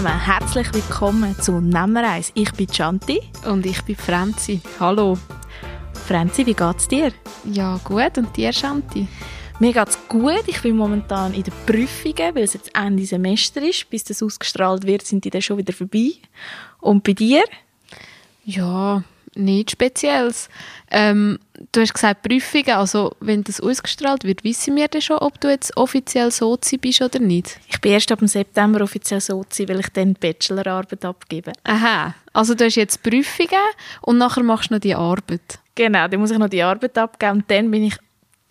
Zusammen, herzlich willkommen zu Nemmereis. Ich bin Chanti. Und ich bin Franzi. Hallo. Franzi, wie geht's dir? Ja, gut. Und dir, Chanti? Mir geht's gut. Ich bin momentan in den Prüfungen, weil es jetzt Ende Semester ist. Bis das ausgestrahlt wird, sind die dann schon wieder vorbei. Und bei dir? Ja, nichts Spezielles. Ähm, du hast gesagt Prüfungen, also wenn das ausgestrahlt wird, wissen wir dann schon, ob du jetzt offiziell Sozi bist oder nicht? Ich bin erst ab dem September offiziell Sozi, weil ich dann die Bachelorarbeit abgebe. Aha, also du hast jetzt Prüfungen und nachher machst du noch die Arbeit? Genau, dann muss ich noch die Arbeit abgeben und dann bin ich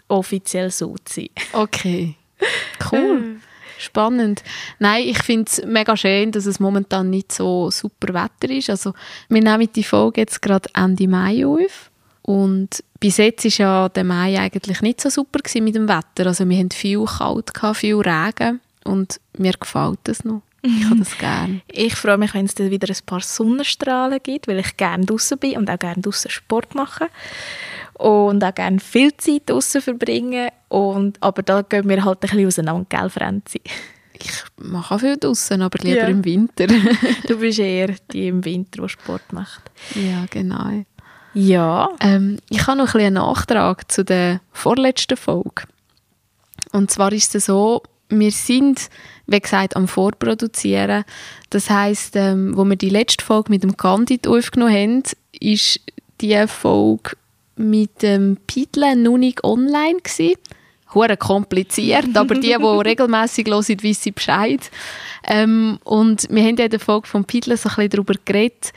offiziell Sozi. Okay, cool. Spannend. Nein, ich finde es mega schön, dass es momentan nicht so super Wetter ist. Also, wir nehmen die Folge jetzt gerade Ende Mai auf. Und bis jetzt war ja der Mai eigentlich nicht so super mit dem Wetter. Also, wir hatten viel kalt, viel Regen. Und mir gefällt das noch. Ich habe das gerne. Ich freue mich, wenn es dann wieder ein paar Sonnenstrahlen gibt, weil ich gerne draußen bin und auch gerne draußen Sport mache und auch gerne viel Zeit draußen verbringen. Und, aber da gehen wir halt ein bisschen auseinander, gell, Franzi? Ich mache auch viel draußen, aber lieber Ja. im Winter. Du bist eher die im Winter, die Sport macht. ja, genau. Ja. Ähm, ich habe noch ein einen Nachtrag zu der vorletzten Folge. Und zwar ist es so, wir sind, wie gesagt, am Vorproduzieren. Das heisst, ähm, wo wir die letzte Folge mit dem Candid aufgenommen haben, ist die Folge mit dem Pidle noch nicht online gewesen. Hure kompliziert, aber die, die regelmäßig hören, wissen Bescheid. Ähm, und wir haben in der Folge von Pidle so ein bisschen darüber geredet,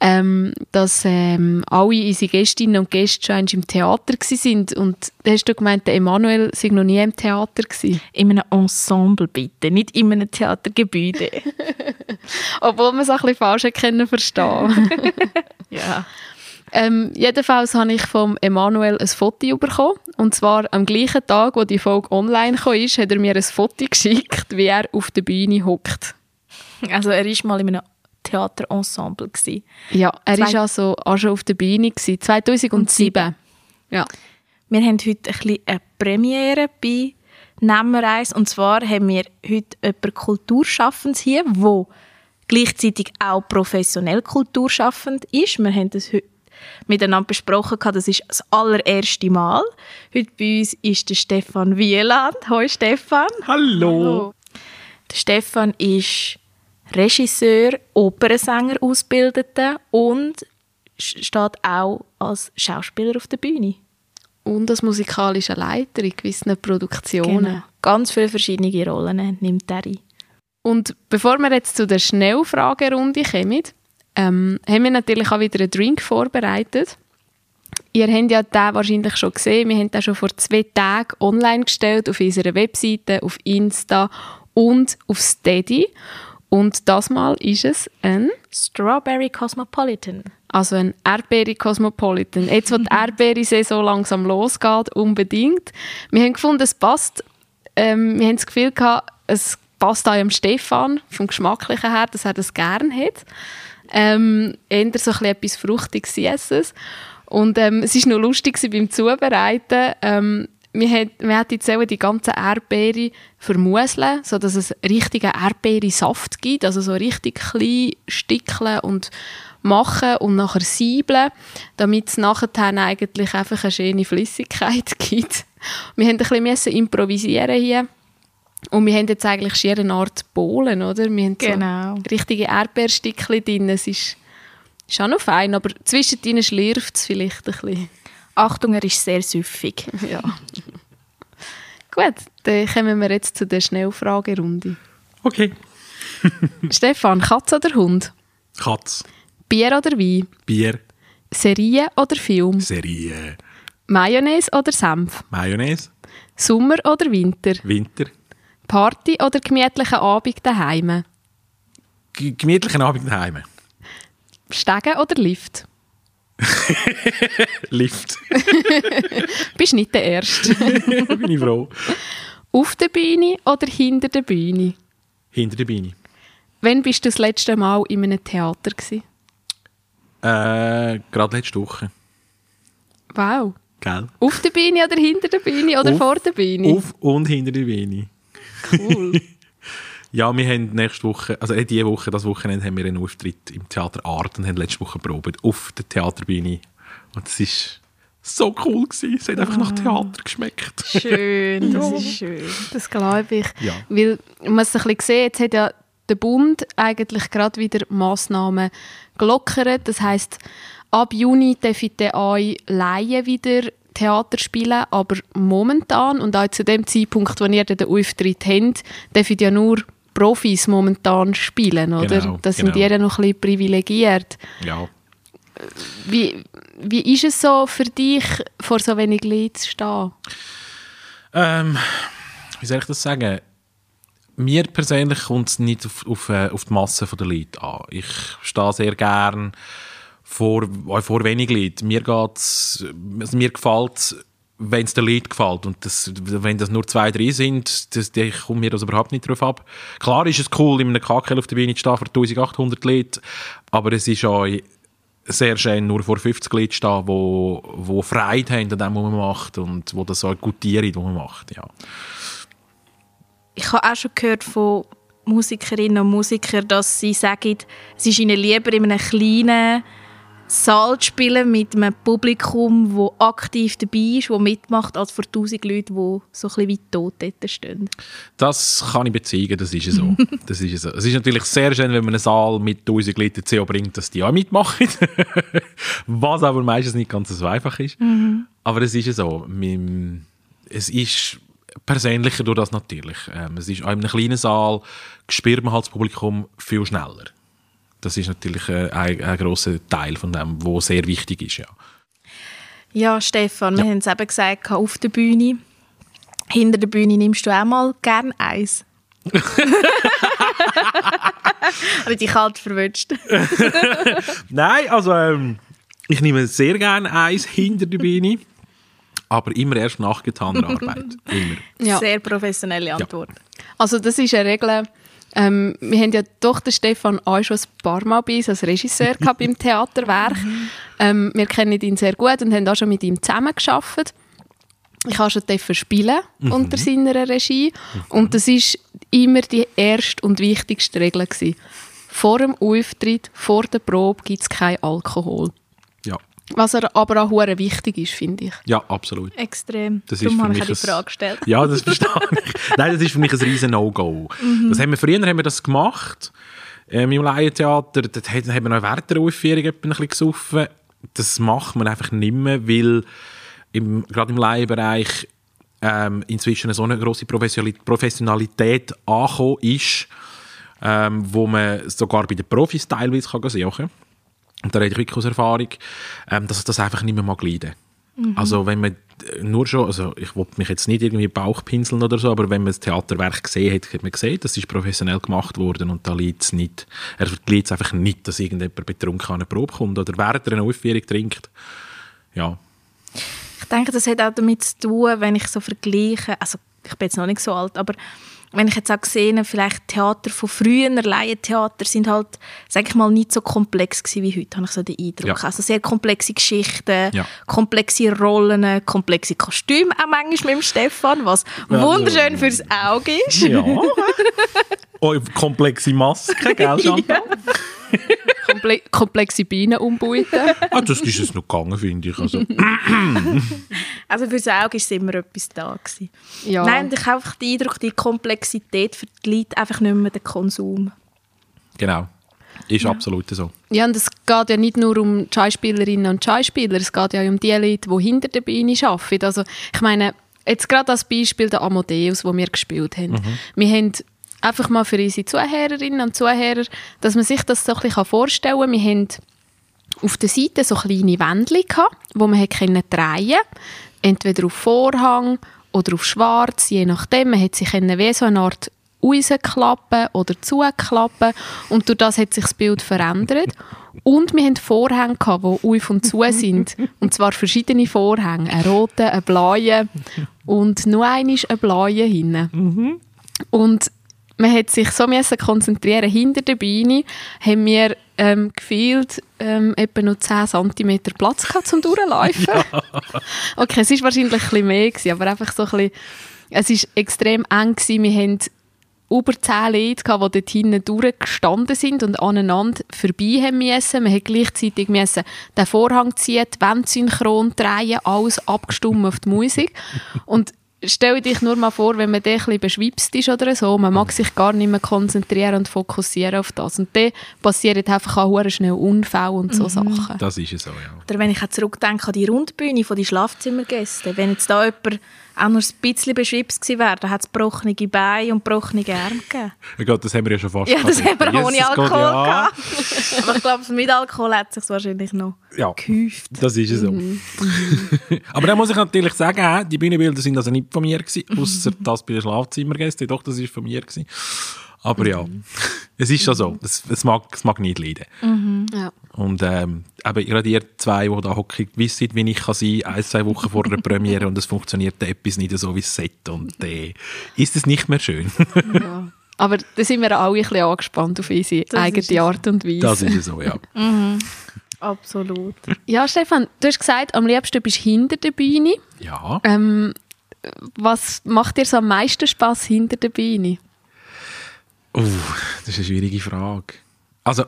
ähm, dass ähm, alle unsere Gästinnen und Gäste schon im Theater sind und hast du gemeint, der Emanuel sei noch nie im Theater gewesen. In einem Ensemble bitte, nicht in einem Theatergebäude. Obwohl man es auch ein bisschen falsch können verstehen ja. ähm, Jedenfalls habe ich vom Emanuel ein Foto bekommen und zwar am gleichen Tag, wo die Folge online ist, hat er mir ein Foto geschickt, wie er auf der Bühne hockt. Also er war mal in einem Theaterensemble. Gewesen. Ja, er war also auch schon auf der Bühne, gewesen, 2007. Ja. Wir haben heute ein bisschen eine Premiere bei Nemmereis. Und zwar haben wir heute jemanden Kulturschaffendes hier, der gleichzeitig auch professionell kulturschaffend ist. Wir haben das heute miteinander besprochen, gehabt. das ist das allererste Mal. Heute bei uns ist der Stefan Wieland. Hallo Stefan. Hallo. Der Stefan ist Regisseur, Opernsänger ausgebildeter und steht auch als Schauspieler auf der Bühne. Und als musikalischer Leiter in gewissen Produktionen. Genau. Ganz viele verschiedene Rollen nimmt er ein. Und bevor wir jetzt zu der Schnellfragerunde kommen, ähm, haben wir natürlich auch wieder einen Drink vorbereitet. Ihr habt ja den wahrscheinlich schon gesehen. Wir haben den schon vor zwei Tagen online gestellt auf unserer Webseite, auf Insta und auf Steady. Und das Mal ist es ein, Strawberry Cosmopolitan. also ein Erdbeere Cosmopolitan. Jetzt, wo die Erdbeere-Saison langsam losgeht, unbedingt. Wir haben gefunden, es passt. Ähm, wir haben das Gefühl gehabt, es passt auch dem Stefan, vom Geschmacklichen her, dass er das gerne hat. Ähm, eher so ein etwas Fruchtiges. Und ähm, es war noch lustig beim Zubereiten. Ähm, wir hat, wir hat jetzt die ganzen Erdbeere vermuseln, sodass es richtigen Erdbeere-Saft gibt, also so richtig klein stickeln und machen und nachher siebeln, damit es nachher eigentlich einfach eine schöne Flüssigkeit gibt. Wir haben ein bisschen improvisieren hier und wir haben jetzt eigentlich schier eine Art Bohlen, oder? Wir haben Genau. so richtige Erdbeerstückchen drin. Es ist, ist auch noch fein, aber zwischendrin schlürft es vielleicht ein bisschen. Achtung, er ist sehr süffig. Ja. Gut, dann kommen wir jetzt zu der Schnellfragerunde. Okay. Stefan, Katz oder Hund? Katz, Bier oder Wein? Bier, Serie oder Film? Serie, Mayonnaise oder Senf? Mayonnaise, Sommer oder Winter? Winter, Party oder gemütlichen Abend daheim? G gemütlichen Abend daheim. Stegen oder Lift? Lift. Bist nicht der Erste. Bin ich froh. Auf der Bühne oder hinter der Bühne? Hinter der Beine. Wann bist du das letzte Mal in einem Theater? Gewesen? Äh, gerade letzte Woche. Wow. Gell? Auf der Bühne oder hinter der Bühne oder Auf- vor der Bühne? Auf und hinter der Beine. Cool. Ja, wir haben nächste Woche, also äh, diese Woche, das Wochenende, haben wir einen Auftritt im Theater Art und haben letzte Woche probiert auf der Theaterbühne. Und es ist so cool gewesen. Es hat einfach nach Theater geschmeckt. Schön, das ist schön. Das glaube ich. Ja. Weil, man muss ein bisschen sehen, jetzt hat ja der Bund eigentlich gerade wieder Massnahmen gelockert. Das heisst, ab Juni dürfen euch Laien wieder Theater spielen, aber momentan und auch zu dem Zeitpunkt, wo ihr den Auftritt habt, dürfen ja nur Profis momentan spielen, oder? Genau, da sind genau. die ja noch ein bisschen privilegiert. Ja. Wie, wie ist es so für dich, vor so wenig Leuten zu stehen? Ähm, wie soll ich das sagen? Mir persönlich kommt es nicht auf, auf, äh, auf die Masse der Leute an. Ich stehe sehr gern vor, äh, vor wenig Leuten. Mir, geht's, also mir gefällt es, wenn es den Leuten gefällt. Und das, wenn das nur zwei, drei sind, das, die kommt mir das überhaupt nicht drauf ab. Klar ist es cool, in einem KKL auf der Bühne zu stehen vor 1800 Leuten, aber es ist auch sehr schön, nur vor 50 Leuten zu stehen, wo, wo Freude haben an dem, was man macht und wo das auch gutieren, was man macht. Ja. Ich habe auch schon gehört von Musikerinnen und Musikern, dass sie sagen, es ist ihnen lieber in einem kleinen Saal zu spielen mit einem Publikum, das aktiv dabei ist, das mitmacht, als vor tausend Leuten, die so ein bisschen wie tot dort stehen. Das kann ich bezeugen, das ist so. das ist so. Es ist natürlich sehr schön, wenn man einen Saal mit 1000 Litern CO bringt, dass die auch mitmachen. Was aber meistens nicht ganz so einfach ist. Aber es ist so. Es ist persönlicher durch das natürlich. Ähm, es ist auch in einem kleinen Saal spürt man halt das Publikum viel schneller. Das ist natürlich äh, ein, ein grosser Teil von dem, wo sehr wichtig ist. Ja. Ja, Stefan, wir Ja. haben es eben gesagt, auf der Bühne. Hinter der Bühne nimmst du auch mal gern Eis. Habe ich dich kalt verwünscht. Nein, also ähm, ich nehme sehr gerne Eis hinter der Bühne, aber immer erst nach getaner Arbeit. Immer. Ja. Sehr professionelle Antwort. Also das ist eine Regel. Ähm, wir haben ja doch den Stefan auch schon ein paar Mal bei uns als Regisseur gehabt beim Theaterwerk. Ähm, wir kennen ihn sehr gut und haben auch schon mit ihm zusammengearbeitet. Ich habe schon spielen unter seiner Regie und das ist immer die erste und wichtigste Regel gewesen. Vor dem Auftritt, vor der Probe gibt es keinen Alkohol. Was er aber auch hure wichtig ist, finde ich. ja, absolut. Extrem. Das ist Darum für habe ich die Frage gestellt. Ja, das verstehe ich. Nein, das ist für mich ein riesen No-Go. Das haben wir, früher haben wir das gemacht. Ähm, Im Laientheater, dort hat- haben wir noch während der Aufführung etwa ein bisschen gesoffen. Das macht man einfach nicht mehr, weil im, gerade im Laienbereich ähm, inzwischen so eine grosse Professionali- Professionalität angekommen ist, ähm, wo man sogar bei den Profis teilweise kann sehen kann. Und da rede ich wirklich aus Erfahrung, ähm, dass das einfach nicht mehr mag leiden. Also wenn man äh, nur schon, also ich will mich jetzt nicht irgendwie Bauchpinseln oder so, aber wenn man das Theaterwerk gesehen hat, hat man gesehen, das ist professionell gemacht worden und da liegt es nicht, er liegt es einfach nicht, dass irgendjemand betrunken an eine Probe kommt oder während er eine Aufführung trinkt. Ja, Ich denke, das hat auch damit zu tun, wenn ich so vergleiche, also ich bin jetzt noch nicht so alt, aber wenn ich jetzt auch gesehen vielleicht Theater von früher, Laientheater, sind halt, sag ich mal, nicht so komplex gewesen wie heute, habe ich so den Eindruck. Ja. Also sehr komplexe Geschichten, Ja. komplexe Rollen, komplexe Kostüme auch manchmal mit dem Stefan, was Ja, wunderschön so. fürs Auge ist. ja. oh, komplexe Masken, gell, Chantal? Komple komplexe Beine umbauten. ah, das ist es noch gegangen, finde ich. Also, Also fürs Auge ist immer etwas da gewesen. Ja. Nein, ich habe einfach den Eindruck, die Komplexität für die Leute einfach nicht mehr den Konsum. genau, ist absolut so. Ja, und es geht ja nicht nur um die Schauspielerinnen und Schauspieler, es geht ja auch um die Leute, die hinter der Bühne arbeiten. Also, ich meine, jetzt gerade als Beispiel der Amadeus, wo wir gespielt haben. Wir haben einfach mal für unsere Zuhörerinnen und Zuhörer, dass man sich das so ein bisschen vorstellen kann. Wir haben auf der Seite so kleine Wändchen gehabt, wo man drehen entweder auf Vorhang oder auf Schwarz, je nachdem. Man hat sich wie so eine Art rausklappen oder zuklappen und durch das hat sich das Bild verändert. Und wir hatten Vorhänge, gehabt, die auf und zu sind. Und zwar verschiedene Vorhänge. Einen roten, einen blauen und nur einmal einen blauen hinten. Und man hat sich so müssen konzentrieren. Hinter der Beine haben wir ähm, gefühlt ähm, etwa noch 10 cm Platz gehabt zum Durchlaufen. Okay, es war wahrscheinlich ein bisschen mehr, gewesen, aber einfach so ein bisschen, es war extrem eng. Gewesen. Wir haben über zehn Leute, gehabt, die dort hinten durchgestanden sind und aneinander vorbei haben müssen. Man hat gleichzeitig müssen den Vorhang ziehen, die Wände synchron drehen, alles abgestimmt auf die Musik. Und stell dich nur mal vor, wenn man da ein beschwipst ist oder so, man mag sich gar nicht mehr konzentrieren und fokussieren auf das. Und dann passieren einfach auch schnell Unfälle und so Sachen. Das ist es so, ja. Oder wenn ich auch zurückdenke an die Rundbühne von den Schlafzimmergästen, wenn jetzt da jemand auch nur ein bisschen beschwipst gewesen wäre, dann hat es gebrochene Beine und gebrochene Arme gegeben. Ja Gott, das haben wir ja schon fast Ja, das haben wir Jesus ohne Gott, Alkohol ja. gehabt. Aber ich glaube, mit Alkohol hat es sich wahrscheinlich noch Ja, gehäuft. das ist es so. Mhm. Aber dann muss ich natürlich sagen, die Bühnenbilder sind also nicht von mir gewesen, Mhm. außer das bei den Schlafzimmergästen. Doch, das ist von mir gewesen. Aber ja, Mhm. es ist schon so. Es, es, mag, es mag nicht leiden. Ja. Und ähm, eben, gerade ihr zwei, die da hocken, wissen, wie ich kann sein ein, zwei Wochen vor der Premiere und es funktioniert etwas nicht so, wie es sollte. Und äh, ist es nicht mehr schön. Ja. Aber da sind wir alle ein bisschen angespannt auf unsere Das eigene. Art und Weise. Das ist so, ja. Absolut. Ja, Stefan, du hast gesagt, am liebsten bist du hinter der Bühne. Ja, Ähm, was macht dir so am meisten Spaß hinter der Bühne? uh, das ist eine schwierige Frage. Also,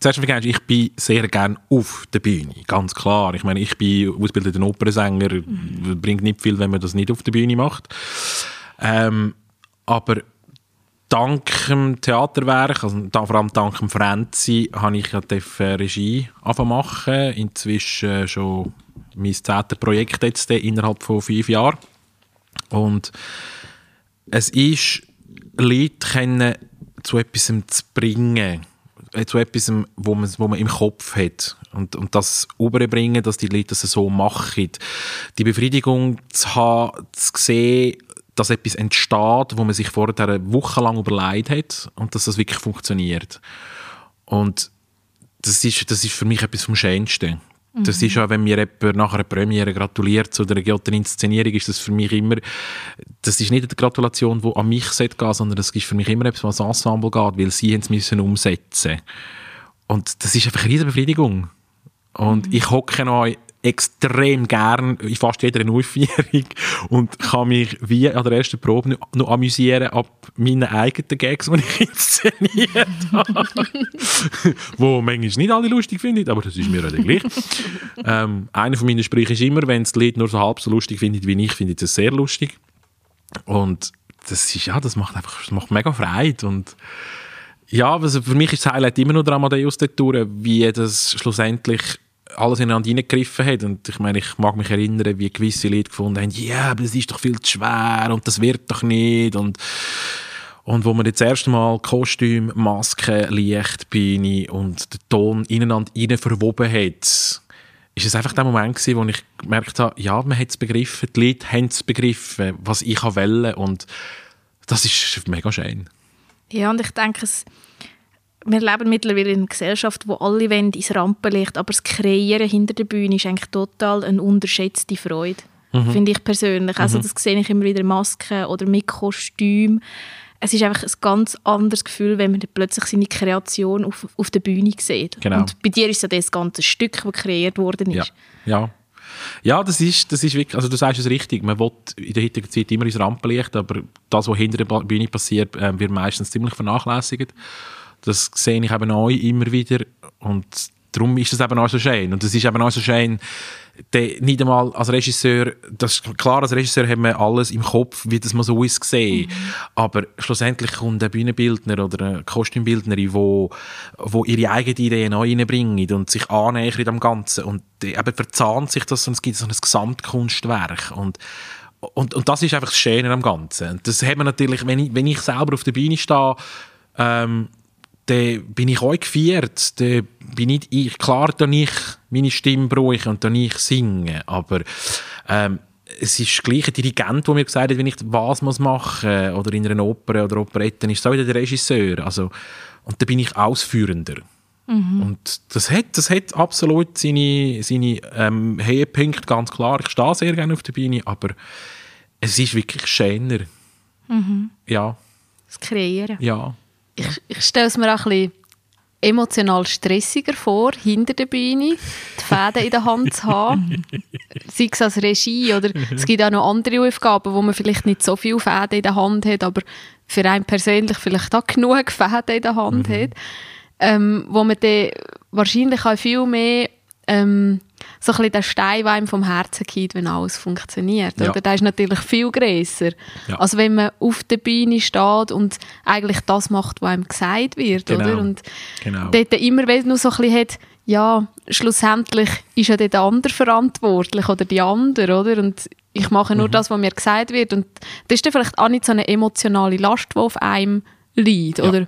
zuerst mal ich bin sehr gerne auf der Bühne, ganz klar. Ich meine, ich bin ausgebildeter Opernsänger, bringt nicht viel, wenn man das nicht auf der Bühne macht. Ähm, aber dank dem Theaterwerk, also vor allem dank dem Frenzi, habe ich ja Regie machen. Inzwischen schon mein zehntes Projekt jetzt innerhalb von fünf Jahren. Und es ist, Leute können zu etwas zu bringen, zu etwas, wo man, wo man im Kopf hat. Und, und das überbringen, dass die Leute das so machen. Die Befriedigung zu haben, zu sehen, dass etwas entsteht, wo man sich vorher eine Woche überlegt hat und dass das wirklich funktioniert. Und das ist, das ist für mich etwas vom Schönsten. Das ist auch, wenn mir jemand nach einer Premiere gratuliert zu guten Inszenierung, ist das für mich immer, das ist nicht eine Gratulation, die an mich gehen, sondern das ist für mich immer etwas, was ans Ensemble geht, weil sie es müssen umsetzen. Und das ist einfach eine riesige Befriedigung. Und ich hocke noch extrem gern in fast jeder Aufführung und kann mich wie an der ersten Probe noch, noch amüsieren ab meinen eigenen Gags, die ich inszeniert habe. wo manchmal nicht alle lustig finden, aber das ist mir auch gleich. ähm, einer von meinen Sprüchen ist immer, wenn es die Leute nur so halb so lustig findet wie ich, finde ich das sehr lustig. Und das ist, ja, das macht einfach, das macht mega Freude und ja, also für mich ist das Highlight immer noch der Amadeus dort durch, wie das schlussendlich alles ineinander hineingegriffen hat. Und ich meine, ich mag mich erinnern, wie gewisse Leute gefunden haben, ja, yeah, aber das ist doch viel zu schwer und das wird doch nicht. Und, und wo man jetzt das erste Mal Kostüm, Maske, Licht, und den Ton ineinander hinein verwoben hat, ist es einfach der Moment gewesen, wo ich gemerkt habe, ja, man hat es begriffen, die Leute haben es begriffen, was ich wollte. Und das ist mega schön. Ja, und ich denke, es, wir leben mittlerweile in einer Gesellschaft, wo alle wollen ins Rampenlicht, aber das Kreieren hinter der Bühne ist eigentlich total eine unterschätzte Freude, finde ich persönlich. Also das sehe ich immer wieder Masken oder mit Kostüm. Es ist einfach ein ganz anderes Gefühl, wenn man plötzlich seine Kreation auf, auf der Bühne sieht. Genau. Und bei dir ist ja das ganze Stück, das kreiert worden Ja, ist. ja. Ja, das ist, das ist wirklich, also du sagst es richtig, man will in der heutigen Zeit immer ins Rampenlicht, aber das, was hinter der Bühne passiert, äh, wird meistens ziemlich vernachlässigt. Das sehe ich eben auch immer wieder und darum ist es eben auch so schön. Und es ist eben auch so schön, der, nicht einmal als Regisseur, das klar, als Regisseur haben wir alles im Kopf, wie das man so ist gesehen. Aber schlussendlich kommt ein Bühnenbildner oder eine Kostümbildnerin, wo, wo ihre eigenen Ideen auch reinbringen und sich annähern am Ganzen. Und eben verzahnt sich das und es gibt so ein Gesamtkunstwerk. Und, und, und das ist einfach das Schöne am Ganzen. Und das hat man natürlich, wenn ich, wenn ich selber auf der Bühne stehe, ähm, dann bin ich auch gefeiert. Dann bin ich, ich klar, dann ich meine Stimme brauche und dann ich singe. Aber ähm, es ist gleich ein Dirigent, der mir gesagt hat, wenn ich was muss machen oder in einer Oper oder Operette, dann ist es auch wieder der Regisseur. Also, und dann bin ich Ausführender. Und das hat, das hat absolut seine, seine ähm, Höhepunkte, ganz klar. Ich stehe sehr gerne auf der Bühne, aber es ist wirklich schöner. Ja, Das Kreieren. ja. Ich, ich stelle es mir auch ein bisschen emotional stressiger vor, hinter der Bühne die Fäden in der Hand zu haben. Sei es als Regie oder es gibt auch noch andere Aufgaben, wo man vielleicht nicht so viele Fäden in der Hand hat, aber für einen persönlich vielleicht auch genug Fäden in der Hand mhm. hat, ähm, wo man dann wahrscheinlich auch viel mehr ähm, so ein bisschen der Stein, der einem vom Herzen geht, wenn alles funktioniert. Ja. Oder? Der ist natürlich viel grösser, ja. als wenn man auf der Bühne steht und eigentlich das macht, was einem gesagt wird. Genau. Oder? Und genau. dort immer, wenn nur so ein bisschen hat, ja, schlussendlich ist ja der andere verantwortlich oder die andere, oder? Und ich mache nur mhm. das, was mir gesagt wird. Und das ist dann vielleicht auch nicht so eine emotionale Last, die auf einem liegt, ja. oder?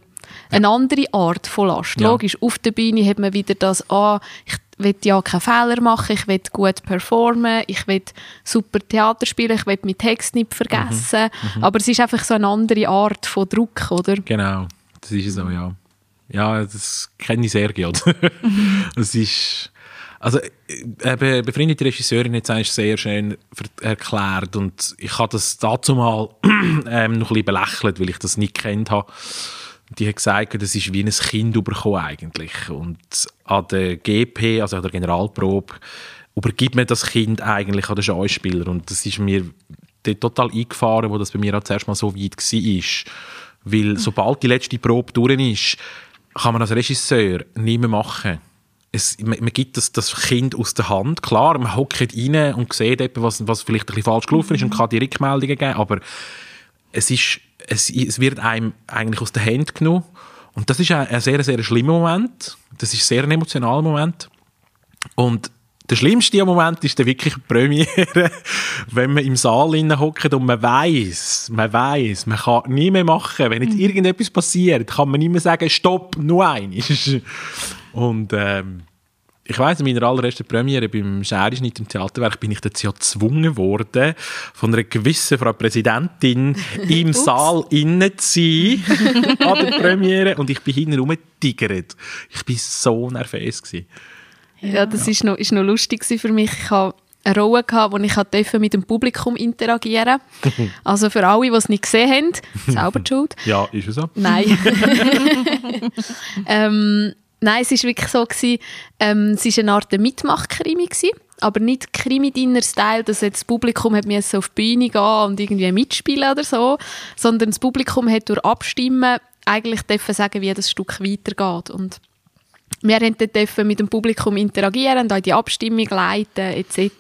Eine andere Art von Last. Ja. Logisch, auf der Bühne hat man wieder das, ah, ich will ja keine Fehler machen, ich will gut performen, ich will super Theater spielen, ich will meinen Text nicht vergessen. Mhm. Mhm. Aber es ist einfach so eine andere Art von Druck, oder? Genau, das ist so, ja. Ja, das kenne ich sehr gut. Es ist... Also, eben, befreundete Regisseurin hat es sehr schön erklärt und ich habe das dazu mal ähm, noch ein bisschen belächelt, weil ich das nicht kennt habe. Die hat gesagt, das ist wie ein Kind bekommen eigentlich. Und an der GP, also an der Generalprobe, übergibt man das Kind eigentlich an den Schauspieler. Und das ist mir total eingefahren, wo das bei mir auch zuerst mal so weit war. Weil sobald die letzte Probe durch ist, kann man als Regisseur nicht mehr machen. Es, man, man, gibt das, das Kind aus der Hand. Klar, man hockt rein und sieht etwas, was vielleicht ein bisschen falsch gelaufen ist und kann die Rückmeldungen geben, aber es, ist, es, es wird einem eigentlich aus der Hand genommen. Und das ist ein, ein sehr, sehr schlimmer Moment. Das ist sehr ein emotionaler Moment. Und der schlimmste Moment ist dann wirklich die Premiere, wenn man im Saal hockt und man weiß, man weiß, man kann nie mehr machen. Wenn jetzt mhm. irgendetwas passiert, kann man nicht mehr sagen, stopp, nur eins. Und ähm, ich weiß, in meiner allerersten Premiere beim Scherenschnitt im Theaterwerk bin ich dazu ja gezwungen worden, von einer gewissen Frau Präsidentin im Saal innen zu sein an der Premiere und ich bin hinten rumgetigert. Ich bin so nervös gewesen. Ja, das ja. Ist, noch, ist noch lustig für mich. Ich habe eine Rolle gehabt, wo ich mit dem Publikum interagieren Also für alle, die es nicht gesehen haben, selber Schuld. Ja, ist es so? Nein. ähm, nein, es war wirklich so, gewesen, ähm, es war eine Art Mitmach-Krimi, aber nicht Krimi-Dinner-Style, dass jetzt das Publikum hat auf die Bühne gehen und irgendwie mitspielen oder so, sondern das Publikum hat durch Abstimmen eigentlich sagen, wie das Stück weitergeht. Und wir durften mit dem Publikum interagieren, da die Abstimmung leiten etc.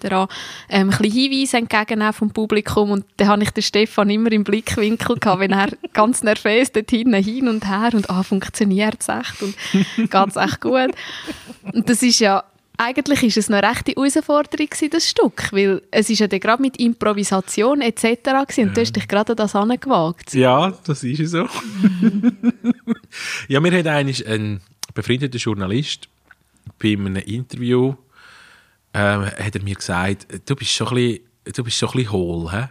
Ähm, ein bisschen Hinweise entgegennehmen vom Publikum und dann habe ich den Stefan immer im Blickwinkel gehabt, wenn er ganz nervös dort hinten hin und her und ah, funktioniert es echt und geht es echt gut. Und das ist ja eigentlich ist es eine rechte Herausforderung gewesen, das Stück, weil es ist ja dann gerade mit Improvisation etc. gewesen, und du hast dich gerade an das angewagt. Ja, das ist so. ja, wir haben eigentlich einen befreundeter Journalist, bei einem Interview ähm, hat er mir gesagt, du bist schon ein bisschen, du bist schon ein bisschen hohl. He?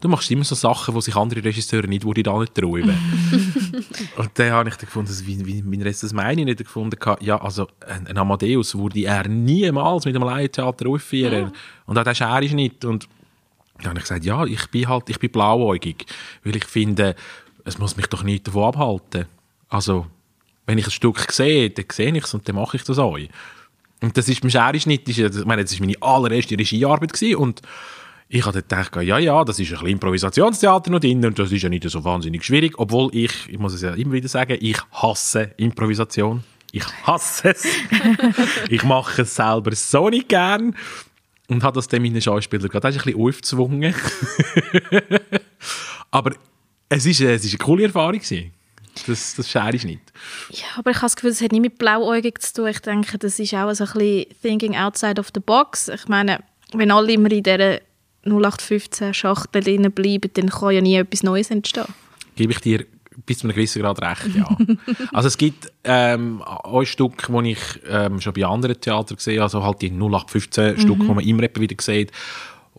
Du machst immer so Sachen, die sich andere Regisseure nicht, wo die da nicht träumen. und dann habe ich gefunden, wie, wie, wie Rest das meine ich nicht gefunden. Ja, also ein, ein Amadeus würde er niemals mit einem Laientheater aufführen. Ja. Und auch der Schere ist nicht. Und dann habe ich gesagt, ja, ich bin halt, ich bin blauäugig, weil ich finde, es muss mich doch nicht davon abhalten. Also wenn ich ein Stück sehe, dann sehe ich es und dann mache ich das auch. Und das ist beim Scherenschnitt, ich meine, das war meine allererste Regiearbeit gewesen und ich habe gedacht, ja, ja, das ist ein bisschen Improvisationstheater noch drin und das ist ja nicht so wahnsinnig schwierig, obwohl ich, ich muss es ja immer wieder sagen, ich hasse Improvisation. Ich hasse es. ich mache es selber so nicht gern und habe das dann meinen Schauspielern gerade ein bisschen aufgezwungen. Aber es ist, es ist eine coole Erfahrung gewesen. Das, das schere ich nicht. Ja, aber ich habe das Gefühl, das hat nicht mit blauäugig zu tun. Ich denke, das ist auch so ein bisschen thinking outside of the box. Ich meine, wenn alle immer in dieser 0815 Schachtel drin bleiben, dann kann ja nie etwas Neues entstehen. Gebe ich dir bis zu einem gewissen Grad recht, ja. also es gibt ähm, ein Stück, das ich ähm, schon bei anderen Theatern gesehen habe, also halt die 0815 mhm. Die man immer wieder sieht,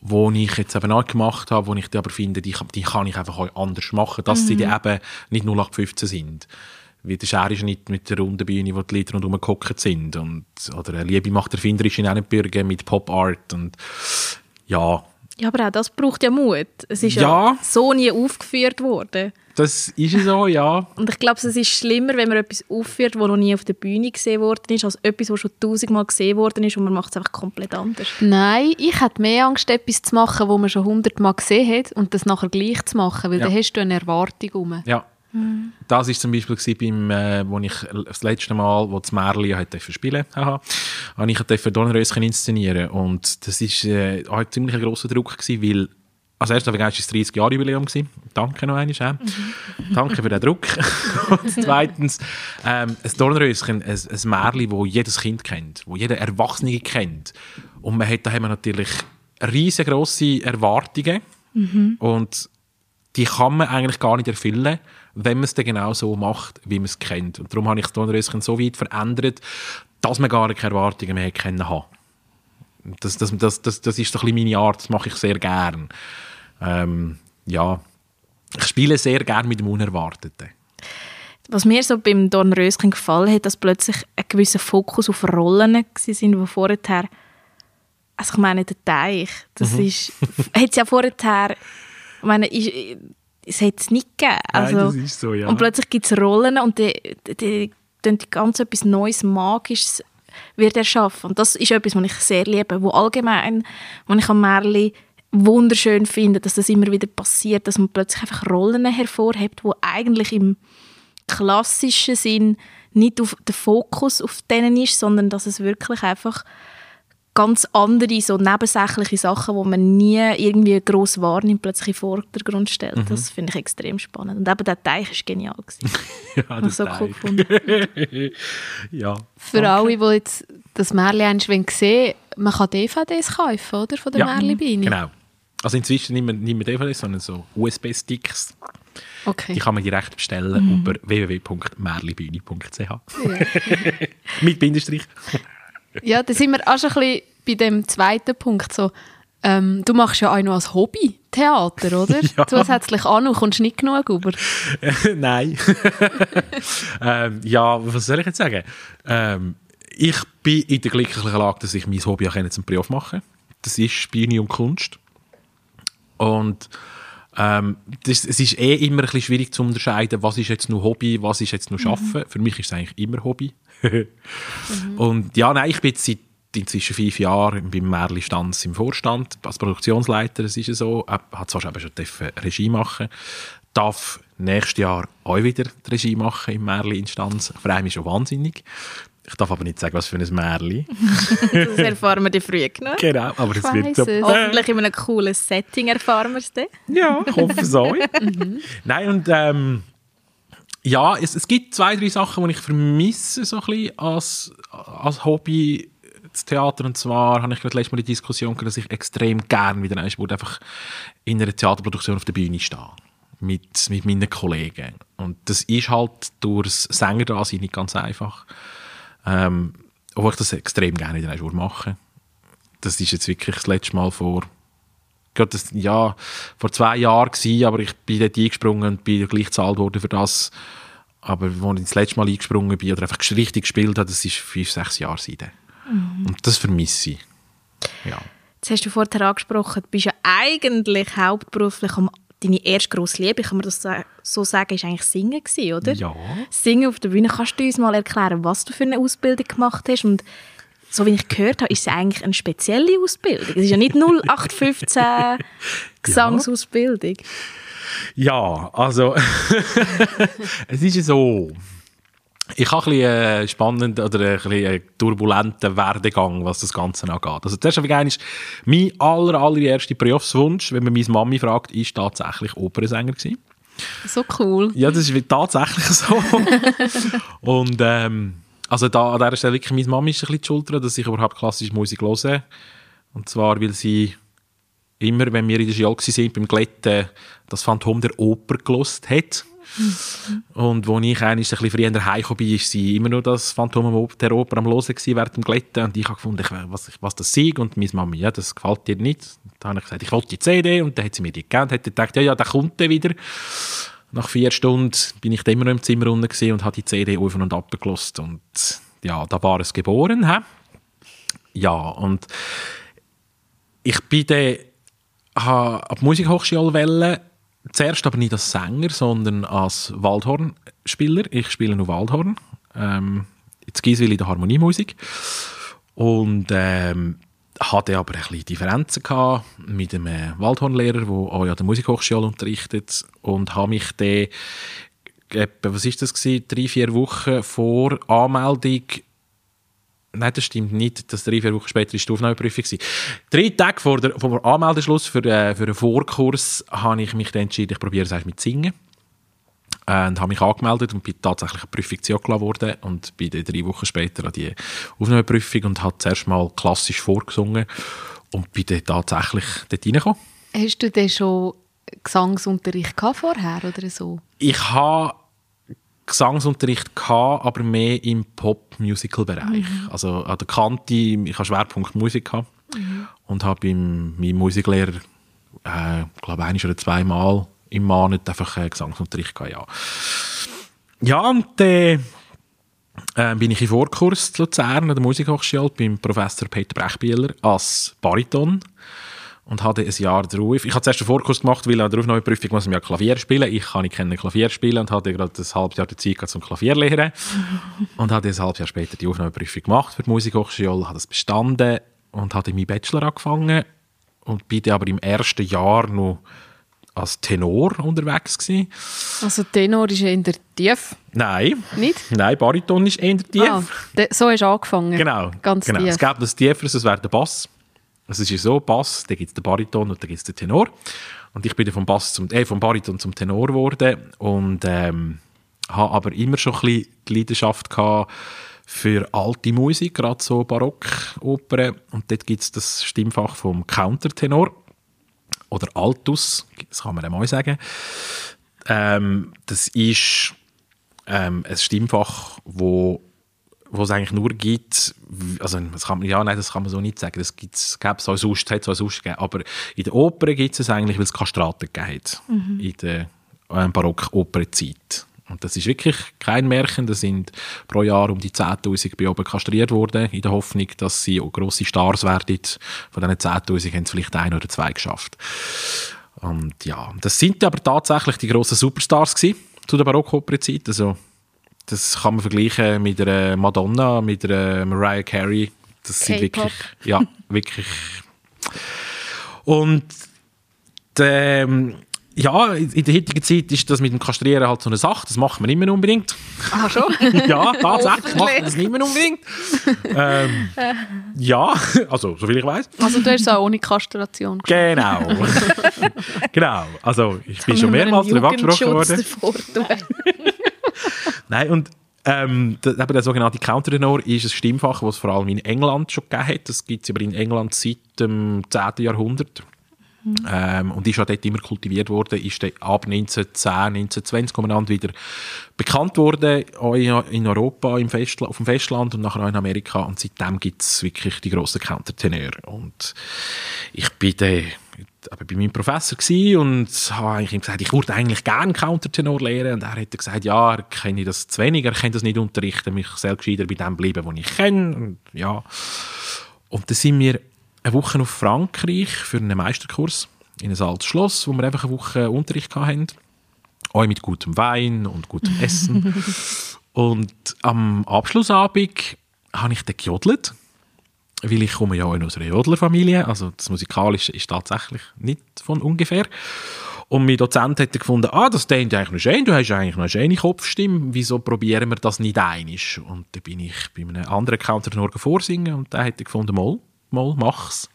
wo ich jetzt eben auch gemacht habe, wo ich aber finde, die, die kann ich einfach auch anders machen, dass mhm. sie dann eben nicht 0815 sind. Wie der Scherenschnitt mit der runden Bühne, wo die Leute rundherum gehockt sind. Und, oder eine Liebe macht erfinderisch in einem Bürger mit Pop Art. Und ja, Ja, aber auch das braucht ja Mut. Es ist ja, Ja. so nie aufgeführt worden. Das ist es so, ja. Und ich glaube, es ist schlimmer, wenn man etwas aufführt, das noch nie auf der Bühne gesehen worden ist, als etwas, das schon tausendmal gesehen worden ist und man macht es einfach komplett anders. Nein, ich hätte mehr Angst, etwas zu machen, wo man schon hundertmal gesehen hat und das nachher gleich zu machen, weil Ja. dann hast du eine Erwartung rum. Ja. Das war zum Beispiel beim, äh, wo ich das letzte Mal, wo das Märli dürfen spielen, haha, habe ich dürfen Dornröschen inszenieren und das ist äh, auch ein ziemlich grosser Druck gewesen, weil als erstes war es 30 Jahre Jubiläum gewesen. Danke noch einmal. Äh. Danke für den Druck. und zweitens ähm, ein Dornröschen, ein, ein Märli, wo jedes Kind kennt, wo jeder Erwachsene kennt und man hat da haben wir natürlich riesengroße Erwartungen und die kann man eigentlich gar nicht erfüllen, wenn man es dann genau so macht, wie man es kennt. Und darum habe ich das Donnerröschen so weit verändert, dass man gar keine Erwartungen mehr können haben. Das, das, das, das, das ist so ein bisschen meine Art, das mache ich sehr gern. Ähm, ja, ich spiele sehr gern mit dem Unerwarteten. Was mir so beim Dornröschen gefallen hat, dass plötzlich ein gewisser Fokus auf Rollen waren, die vorher, also ich meine der Teich, das ist, hat es ja vorher, ich meine, ist, es hat es nicht gegeben. Also, Nein, das ist so, ja. Und plötzlich gibt es Rollen und die, die, die, die ganz etwas Neues, Magisches wird erschaffen. Und das ist etwas, was ich sehr liebe, wo allgemein, was ich am Märli wunderschön finde, dass das immer wieder passiert, dass man plötzlich einfach Rollen hervorhebt, wo eigentlich im klassischen Sinn nicht auf der Fokus auf denen ist, sondern dass es wirklich einfach ganz andere, so nebensächliche Sachen, die man nie irgendwie gross wahrnimmt, plötzlich in den Vordergrund stellt. Mhm. Das finde ich extrem spannend. Und eben der Teich ist genial. Gewesen. ja, Habe ich so Teich. cool gefunden. ja. Für alle, die jetzt das Märli einmal sehen wollen, man kann DVDs kaufen, oder? Von der Ja, Märli-Beine. Genau. Also inzwischen nicht mehr, nicht mehr DVDs, sondern so USB-Sticks. Okay. Die kann man direkt bestellen Mhm. über www.merlibühne.ch Mit Bindestrich. Ja, da sind wir auch schon ein bisschen bei dem zweiten Punkt. So, ähm, du machst ja auch noch als Hobby Theater, oder? Ja. Zusätzlich an und kommst nicht genug über. Nein. ähm, ja, was soll ich jetzt sagen? Ähm, ich bin in der glücklichen Lage, dass ich mein Hobby auch zum Beruf machen kann. Das ist Spiele und Kunst. Und ähm, das, es ist eh immer ein bisschen schwierig zu unterscheiden, was ist jetzt nur Hobby, was ist jetzt nur Schaffen. Für mich ist es eigentlich immer Hobby. Und ja, nein, ich bin jetzt seit inzwischen fünf Jahren beim Merli Stanz im Vorstand, als Produktionsleiter, das ist ja so. Ich habe zwar schon Regie machen, darf nächstes Jahr auch wieder die Regie machen im Merli Instanz. Ich freue mich schon wahnsinnig. Ich darf aber nicht sagen, was für ein Merli. Das erfahren wir dann früh genug. genau, aber es wird so. es. Hoffentlich in einem coolen Setting erfahren wir es dann. Ja, ich hoffe so. Nein, und ähm, ja, es, es gibt zwei, drei Sachen, die ich vermisse so ein bisschen als, als Hobby das Theater. Und zwar habe ich gerade letztes Mal die Diskussion gehabt, dass ich extrem gerne wieder einmal einfach in einer Theaterproduktion auf der Bühne stehen mit, mit meinen Kollegen. Und das ist halt durchs Sänger da nicht ganz einfach. Ähm, obwohl ich das extrem gerne wieder einmal machen Das ist jetzt wirklich das letzte Mal vor gerade das, ja, vor zwei Jahren gewesen, aber ich bin dort eingesprungen und bin gleich gezahlt worden für das. Aber als ich das letzte Mal eingesprungen bin oder einfach richtig gespielt habe, das ist fünf, sechs Jahre seitdem. Und das vermisse ich. Ja. Jetzt hast du vorher angesprochen, du bist ja eigentlich hauptberuflich am deine erste grosse Liebe, kann man das so sagen, ist eigentlich Singen gewesen, oder? Ja. Singen auf der Bühne. Kannst du uns mal erklären, was du für eine Ausbildung gemacht hast? Und so wie ich gehört habe, ist es eigentlich eine spezielle Ausbildung. Es ist ja nicht 0815 Gesangsausbildung. Ja, also es ist ja so. Ich habe ein bisschen äh, spannenden oder ein bisschen äh, turbulenten Werdegang, was das Ganze angeht. Also zuerst habe ich mein aller, allererster Berufswunsch, wenn man meine Mami fragt, ist tatsächlich Opernsänger gewesen. So cool. Ja, das ist tatsächlich so. und ähm, also da, an dieser Stelle wirklich, meine Mami ist ein bisschen die Schuld daran, dass ich überhaupt klassische Musik höre. Und zwar, weil sie immer, wenn wir in der Schule waren, beim Glätten, das Phantom der Oper gelost hat. Und als ich ein bisschen früher heimgekommen bin, war sie immer nur das Phantom der Oper am gewesen während dem Glätten. Und ich habe gefunden, ich, was, was das sei. Und meine Mami, ja, das gefällt dir nicht. Da habe ich gesagt, ich wollte die CD. Und dann hat sie mir die gegeben und hat gedacht, ja, ja, der kommt dann wieder. Nach vier Stunden bin ich immer noch im Zimmer unten und habe die CD auf und ab gelost. Und ja, da war es geboren. He? Ja, und ich bin dann habe ab Musikhochschule wählen, zuerst aber nicht als Sänger, sondern als Waldhornspieler. Ich spiele nur Waldhorn. Ähm, in Giswil in der Harmoniemusik. Und ähm, hatte aber ein bisschen Differenzen gehabt mit einem Waldhornlehrer, der auch an der Musikhochschule unterrichtet und habe mich dann etwa, was ist das gewesen, drei, vier Wochen vor Anmeldung Nein, das stimmt nicht. Das drei, vier Wochen später war die Aufnahmeprüfung. Drei Tage vor, dem Anmeldeschluss für, äh, für einen Vorkurs habe ich mich dann entschieden, ich probiere es mit Singen. Äh, und habe mich angemeldet und bin tatsächlich eine Prüfung zugelassen worden und bin dann drei Wochen später an die Aufnahmeprüfung und habe zuerst mal klassisch vorgesungen und bin dann tatsächlich dort reingekommen. Hast du denn schon Gesangsunterricht vorher oder so? Ich habe Gesangsunterricht gehabt, aber mehr im Pop-Musical-Bereich. Mhm. Also an der Kante, ich habe Schwerpunkt Musik gehabt mhm. und habe beim meinem Musiklehrer, äh, glaube ein oder zweimal im Monat einfach äh, Gesangsunterricht gehabt, ja. Ja, und äh, äh, bin ich in Vorkurs zu Luzern an der Musikhochschule beim Professor Peter Brechbieler als Bariton und hatte ein Jahr drauf. Ich habe zuerst einen Vorkurs gemacht, weil an der Aufnahmeprüfung muss man ja Klavier spielen. Ich kann nicht Klavier spielen und hatte gerade ein halbes Jahr Zeit zum Klavier lernen. und habe ein halbes Jahr später die Aufnahmeprüfung gemacht für die Musikhochschule, habe das bestanden und hatte meinen Bachelor angefangen und bin aber im ersten Jahr noch als Tenor unterwegs gewesen. Also Tenor ist eher tief? Nein. Nicht? Nein, Bariton ist eher tief. Ah, so du angefangen? Genau. Ganz genau. tief. Es gibt das Tieferes, das wäre der Bass. Es ist so, Bass, da gibt es den Bariton und da gibt es den Tenor. Und ich bin vom, Bass zum, äh, vom Bariton zum Tenor geworden und ähm, habe aber immer schon ein bisschen die Leidenschaft gehabt für alte Musik, gerade so Barockopern. Und dort gibt es das Stimmfach vom Countertenor oder Altus, das kann man auch mal sagen. Ähm, das ist ähm, ein Stimmfach, wo wo es eigentlich nur gibt, also das kann man, ja, nein, das kann man so nicht sagen, das gibt es so sonst, hat es sonst gegeben, aber in der Oper gibt es eigentlich, weil es Kastraten gegeben hat, mhm. in der äh, Barock-Opererzeit. Und das ist wirklich kein Märchen, da sind pro Jahr um die 10'000 bei oben kastriert worden, in der Hoffnung, dass sie grosse Stars werden. Von diesen 10'000 haben es vielleicht ein oder zwei geschafft. Und ja, das sind aber tatsächlich die grossen Superstars gewesen, zu der Barockopererzeit, also das kann man vergleichen mit einer Madonna, mit einer Mariah Carey. Das sind wirklich, ja, wirklich. Und ähm, ja, in der heutigen Zeit ist das mit dem Kastrieren halt so eine Sache. Das macht man nicht mehr unbedingt. Ah, schon? ja, tatsächlich macht man das nicht mehr unbedingt. ähm, ja, also, soviel ich weiß. Also, du hast es auch ohne Kastration Genau. genau. Also, ich bin schon mehrmals darüber angesprochen worden. Nein, und ähm, der, der sogenannte Countertenor ist ein Stimmfach, das es vor allem in England schon gegeben hat. Das gibt es aber in England seit dem 10. Jahrhundert. Ähm, und ist auch dort immer kultiviert worden, ist dann ab 1910, 1920 umeinander wieder bekannt worden, auch in Europa, im Festla auf dem Festland und nachher auch in Amerika. Und seitdem gibt es wirklich die grossen Countertenöre. Und ich bin dann aber bei meinem Professor und habe ihm gesagt, ich würde eigentlich gerne Countertenor lernen. Und er hat gesagt, ja, er kenne das zu wenig, er kann das nicht unterrichten, mich selbst gescheiter bei dem bleiben, was ich kenne. Und, ja. und dann sind wir eine Woche auf Frankreich für einen Meisterkurs in ein altes Schloss, wo wir einfach eine Woche Unterricht hatten. Auch mit gutem Wein und gutem Essen. und am Abschlussabend habe ich dann gejodelt weil ich komme ja auch aus einer Jodlerfamilie, also das Musikalische ist tatsächlich nicht von ungefähr. Und mein Dozent hat gefunden, ah, das klingt eigentlich noch schön, du hast eigentlich noch eine schöne Kopfstimme, wieso probieren wir das nicht einig? Und dann bin ich bei einem anderen Countertenor vorsingen und der hat gefunden, mal, mal, mach's.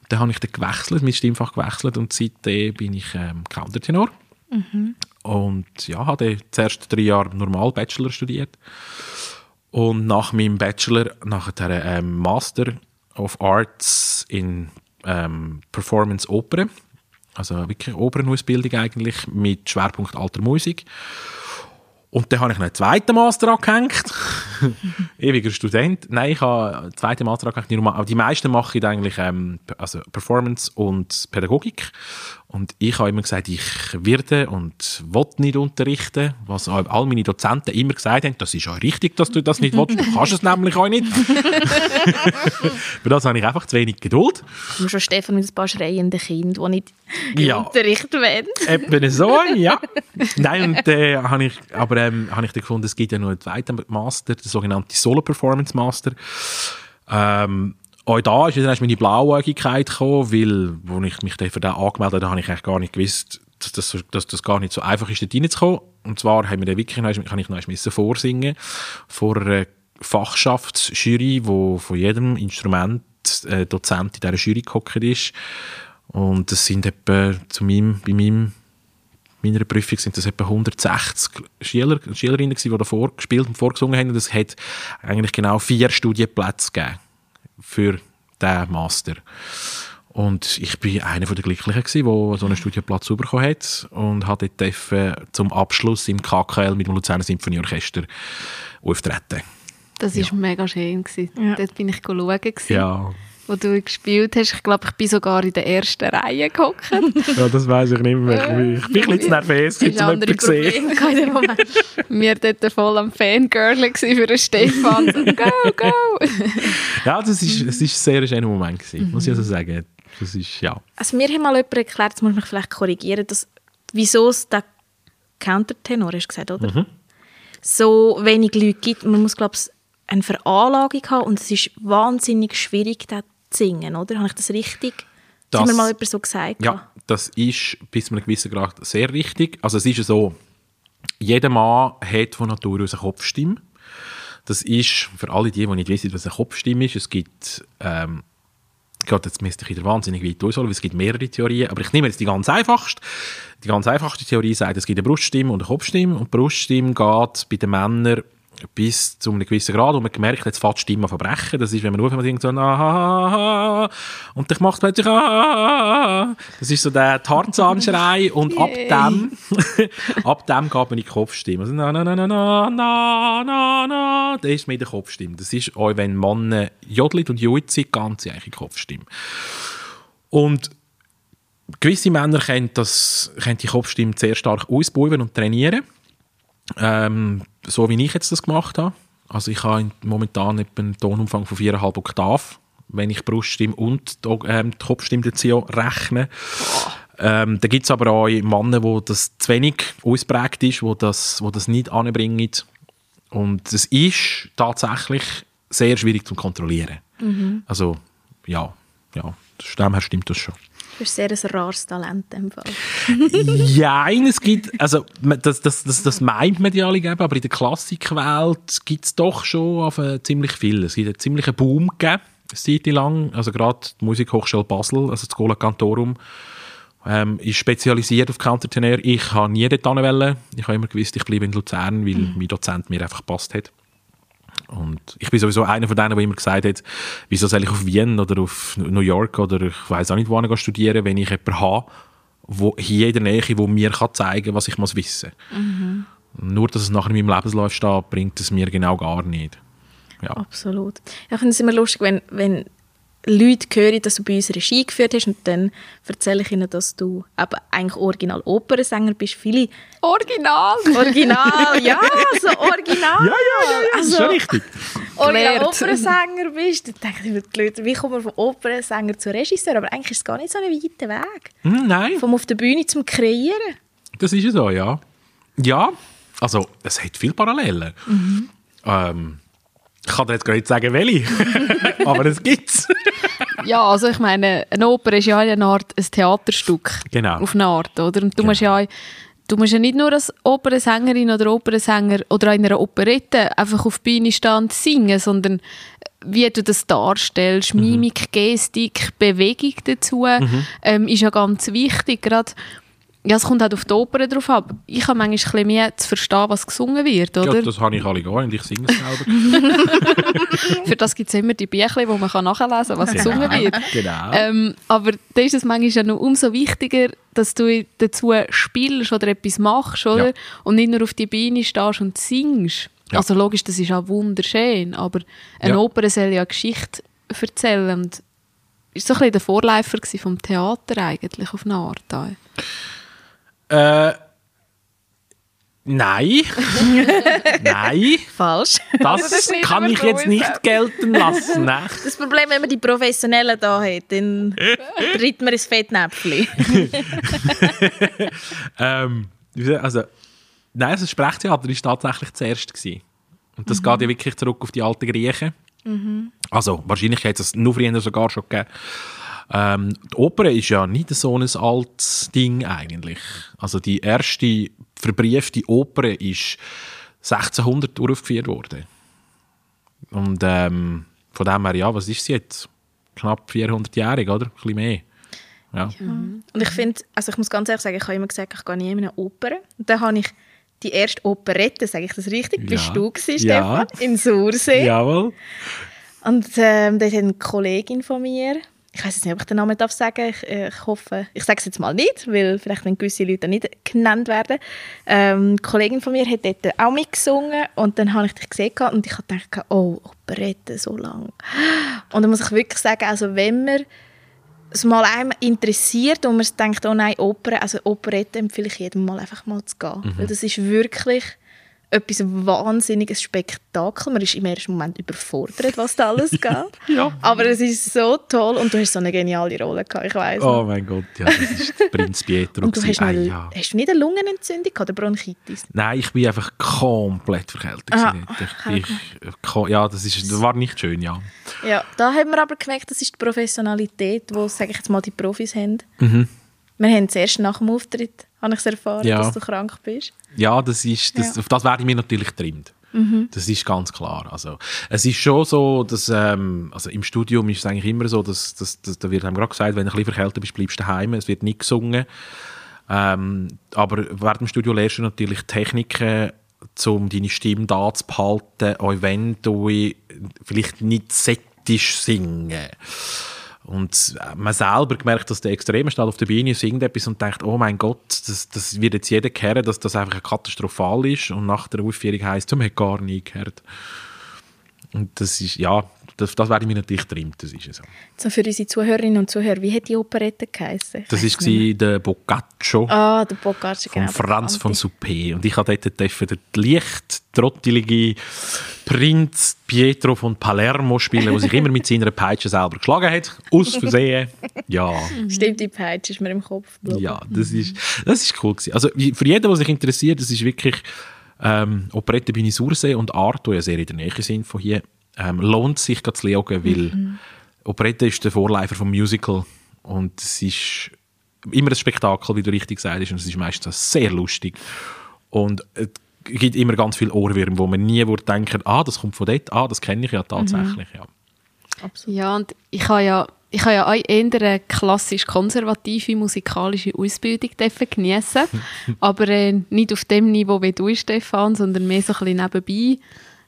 Und dann habe ich dann gewechselt, mein Stimmfach gewechselt und seitdem bin ich ähm, Countertenor. Mhm. Und ja, habe zuerst drei Jahre normal Bachelor studiert und nach meinem Bachelor, nach der ähm, Master of Arts in ähm, Performance Oper, also wirklich Opernausbildung eigentlich mit Schwerpunkt alter Musik. Und dann habe ich noch einen zweiten Master angehängt ewiger Student. Nein, ich habe einen zweiten Master eigentlich nicht normal, aber die meisten mache ich eigentlich ähm, also Performance und Pädagogik. Und ich habe immer gesagt, ich werde und will nicht unterrichten, was all meine Dozenten immer gesagt haben, das ist ja richtig, dass du das nicht willst, du kannst es nämlich auch nicht. Für das habe ich einfach zu wenig Geduld. Du schon Stefan mit ein paar schreienden Kindern, die nicht Ja. Unterricht wollen. Eben so, ja. Nein, und äh, habe ich, aber ähm, habe ich dann gefunden, es gibt ja noch einen zweiten Master, der sogenannte Solo Performance Master. Ähm, auch da ist dann erst meine Blauäugigkeit gekommen, weil, als ich mich dann für den angemeldet habe, habe ich eigentlich gar nicht gewusst, dass das, dass das gar nicht so einfach ist, dort reinzukommen. Und zwar haben wir dann wirklich, noch- kann ich noch müssen vorsingen vor einer Fachschaftsjury, wo von jedem Instrument äh, Dozent in dieser Jury gehockt ist. Und das sind etwa zu meinem, bei meinem meiner Prüfung sind das etwa 160 Schüler, Schülerinnen gewesen, die da vorgespielt und vorgesungen haben. Und es hat eigentlich genau vier Studienplätze gegeben für den Master. Und ich bin einer der Glücklichen gewesen, der so einen Studienplatz bekommen hat und hat dort dürfen zum Abschluss im KKL mit dem Luzerner Symphonieorchester auftreten. Das war mega schön. Gewesen. Ja. Dort bin ich schauen, gewesen, Ja, wo du gespielt hast. Ich glaube, ich bin sogar in der ersten Reihe gehockt. ja das weiß ich nicht mehr. Ich bin ein bisschen nervös, Das ist andere jemanden zu sehen. Probleme gehabt in dem Moment. Wir dort voll am Fangirl für den Stefan. So, go, go! Ja, das ist, es ist ein sehr schöner Moment gewesen, muss ich also sagen. Das ist, ja. Also mir hat mal jemand erklärt, das muss ich mich vielleicht korrigieren, dass, wieso es den Countertenor hast du gesagt, oder? So wenig Leute gibt. Man muss, glaube ich, eine Veranlagung haben und es ist wahnsinnig schwierig, das zu singen, oder? Habe ich das richtig? Das, Das- mir mal jemand so gesagt. Ja, das ist bis zu einem gewissen Grad sehr richtig. Also es ist ja so, jeder Mann hat von Natur aus eine Kopfstimme. Das ist, für alle die, die nicht wissen, was eine Kopfstimme ist, es gibt, ähm, Gott, jetzt müsste ich wieder wahnsinnig weit ausholen, weil es gibt mehrere Theorien, aber ich nehme jetzt die ganz einfachste. Die ganz einfachste Theorie sagt, es gibt eine Bruststimme und eine Kopfstimme und die Bruststimme geht bei den Männern bis zu einem gewissen Grad und man merkt, jetzt fährt die Stimme verbrechen. Das ist, wenn man ruft, man singt so «Ah», und dann macht es plötzlich «Ah». Das ist so der Tarzan-Schrei und ab dem, ab dem geht man in die Kopfstimme. Also «Na, na, na, na, na, na, na, na», das ist mit der Kopfstimme. Das ist auch, wenn Männer jodelt und juizen, ganz eigentlich Kopfstimme. Und gewisse Männer können, das, können die Kopfstimme sehr stark ausbauen und trainieren. Ähm, so wie ich jetzt das gemacht habe. Also ich habe momentan einen Tonumfang von 4,5 Oktav, wenn ich Bruststimme und die, ähm, die Kopfstimme rechne. Ähm, da gibt es aber auch Männer, wo das zu wenig ausprägt ist, wo das, wo das nicht anbringen. Und es ist tatsächlich sehr schwierig zu kontrollieren. Also ja, ja, von dem her stimmt das schon. Du bist sehr ein rares Talent dem Fall. Ja, es gibt, also das, das, das, das meint man ja alle aber in der Klassikwelt gibt es doch schon auf, äh, ziemlich viel. Es gibt einen ziemlichen Boom gegeben, eine Zeit lang. Also gerade die Musikhochschule Basel, also das Schola Cantorum, ähm, ist spezialisiert auf Countertenor. Ich habe nie dort wollen. Ich habe immer gewusst, ich bleibe in Luzern, weil mein Dozent mir einfach gepasst hat. Und ich bin sowieso einer von denen, der immer gesagt hat, wieso soll ich auf Wien oder auf New York oder ich weiß auch nicht, wo ich studieren, wenn ich jemanden habe, wo hier in der Nähe, wo mir kann zeigen was ich muss wissen. Nur, dass es nachher in meinem Lebenslauf steht, bringt es mir genau gar nicht. Ja. Absolut. Ja, ich finde es immer lustig, wenn, wenn Leute hören, dass du bei uns Regie geführt hast und dann erzähle ich ihnen, dass du eben eigentlich original Opernsänger bist. Viele Original! Original, ja, so original. Ja, ja, ja, ja, das ist Also- schon richtig. Original. Opernsänger bist. Dann denke ich mir, die Leute, wie kommt man von Opernsänger zu Regisseur? Aber eigentlich ist es gar nicht so ein weiter Weg. Hm, nein, Vom auf der Bühne zum Kreieren. das ist ja so, ja. Ja, also es hat viele Parallelen. Ähm, ich kann dir jetzt gar nicht sagen, welche, aber es gibt's. Ja, also ich meine, eine Oper ist ja eine Art ein Theaterstück. Genau. Auf eine Art, oder? Und du Genau. musst ja Du musst ja nicht nur als Opernsängerin oder Opernsänger oder in einer Operette einfach auf Bühne und singen, sondern wie du das darstellst, Mhm. Mimik, Gestik, Bewegung dazu, ähm, ist ja ganz wichtig. Gerade, ja, es kommt halt auf die Oper drauf ab. Ich habe manchmal ein bisschen mehr zu verstehen, was gesungen wird, oder? Ja, das habe ich alle gar nicht, ich singe es selber. Für das gibt es immer die Bücher, wo man kann nachlesen kann, was gesungen wird. genau. Ähm, aber da ist es manchmal ja noch umso wichtiger, dass du dazu spielst oder etwas machst, oder? Ja. Und nicht nur auf die Beine stehst und singst. Ja. Also logisch, das ist auch wunderschön, aber eine Ja. Oper soll ja eine Geschichte erzählen und ist so ein bisschen der Vorläufer vom Theater eigentlich auf eine Art. auch. Äh, nein. nein. Falsch. Das, das kann ich jetzt ist nicht gelten lassen. Ne? Das Problem, wenn man die Professionellen da hat, dann tritt man ins Fettnäpfchen. Ähm, also, nein, also das Sprechtheater war tatsächlich zuerst. Gewesen. Und Mhm. das geht ja wirklich zurück auf die alten Griechen. Also, wahrscheinlich hat es nur früher sogar schon gegeben. Ähm, die Oper ist ja nicht so ein altes Ding eigentlich. Also die erste verbriefte Oper ist 1600 aufgeführt worden. Und ähm, von dem her, ja, was ist sie jetzt? Knapp 400-jährig, oder? Ein bisschen mehr. Ja. Und ich finde, also ich muss ganz ehrlich sagen, ich habe immer gesagt, ich gehe nie in eine Oper. Und dann habe ich die erste Operette, sage ich das richtig, Ja. bist du gewesen, Ja. Stefan, in Sursee. Jawohl. Und ähm, dort hat eine Kollegin von mir, ich weiß nicht, ob ich den Namen darf sagen, ich, äh, ich hoffe, ich sage es jetzt mal nicht, weil vielleicht wenn gewisse Leute nicht genannt werden. Ähm, eine Kollegin von mir hat dort auch mitgesungen und dann habe ich dich gesehen und ich habe gedacht, oh, Operette, so lang. Und dann muss ich wirklich sagen, also wenn man es mal einem interessiert und man denkt, oh nein, Oper, also Operette empfehle ich jedem mal einfach mal zu gehen. Weil das ist wirklich etwas wahnsinniges Spektakel. Man ist im ersten Moment überfordert, was da alles geht. Ja. Aber es ist so toll und du hast so eine geniale Rolle gehabt, ich weiß. Oh mein Gott, ja, das ist der Prinz Pietro. und du hast, Ah, ja. hast du nicht eine Lungenentzündung gehabt, oder Bronchitis? Nein, ich bin einfach komplett verkältet. Aha. Ich, ich, ja, das, ist, das war nicht schön, ja. Ja, da haben wir aber gemerkt, das ist die Professionalität, die, sage ich jetzt mal, die Profis haben. Wir haben zuerst nach dem Auftritt, habe ich es erfahren, Mhm. Ja. dass du krank bist. Ja, das ist, das, Ja. auf das werde ich mir natürlich getrimmt. Das ist ganz klar. Also, es ist schon so, dass ähm, also im Studium ist es eigentlich immer so, dass, dass, dass da wird einem gerade gesagt, wenn du ein bisschen verkältet bist, bleibst du daheim. Es wird nicht gesungen. Ähm, aber während dem Studio lernst du natürlich Techniken, um deine Stimme da zu behalten, auch wenn du vielleicht nicht sättisch singen. Und man selber gemerkt, dass der Extreme steht auf der Bühne, singt etwas und denkt, oh mein Gott, das, das wird jetzt jeder hören, dass das einfach katastrophal ist. Und nach der Aufführung heisst man hat gar nie gehört. Und das ist, ja, das, das werde ich mir natürlich trimmt, das ist es so. So für unsere Zuhörerinnen und Zuhörer, wie hat die Operette geheißen? Das war der Boccaccio Ah, der Boccaccio, von genau. Franz von. Suppé. Und ich habe dort den leicht trottelige Prinz Pietro von Palermo spielen, der sich immer mit seiner Peitsche selber geschlagen hat. Aus Versehen. Ja. Stimmt, die Peitsche ist mir im Kopf geblieben. Ja, das ist, das ist cool gewesen. Also für jeden, der sich interessiert, das ist wirklich ähm, Operette Bühne Sursee und Arto, ja sehr in der Nähe sind von hier, ähm, lohnt sich gerade zu schauen, weil Operette ist der Vorläufer vom Musical und es ist immer ein Spektakel, wie du richtig sagst, und es ist meistens sehr lustig und es gibt immer ganz viele Ohrwürmer, wo man nie würde denken, ah, das kommt von dort, ah, das kenne ich ja tatsächlich, ja. Absolut. Ja, und ich habe ja, ich habe ja auch eher eine klassisch-konservative musikalische Ausbildung geniessen aber äh, nicht auf dem Niveau wie du, Stefan, sondern mehr so ein bisschen nebenbei.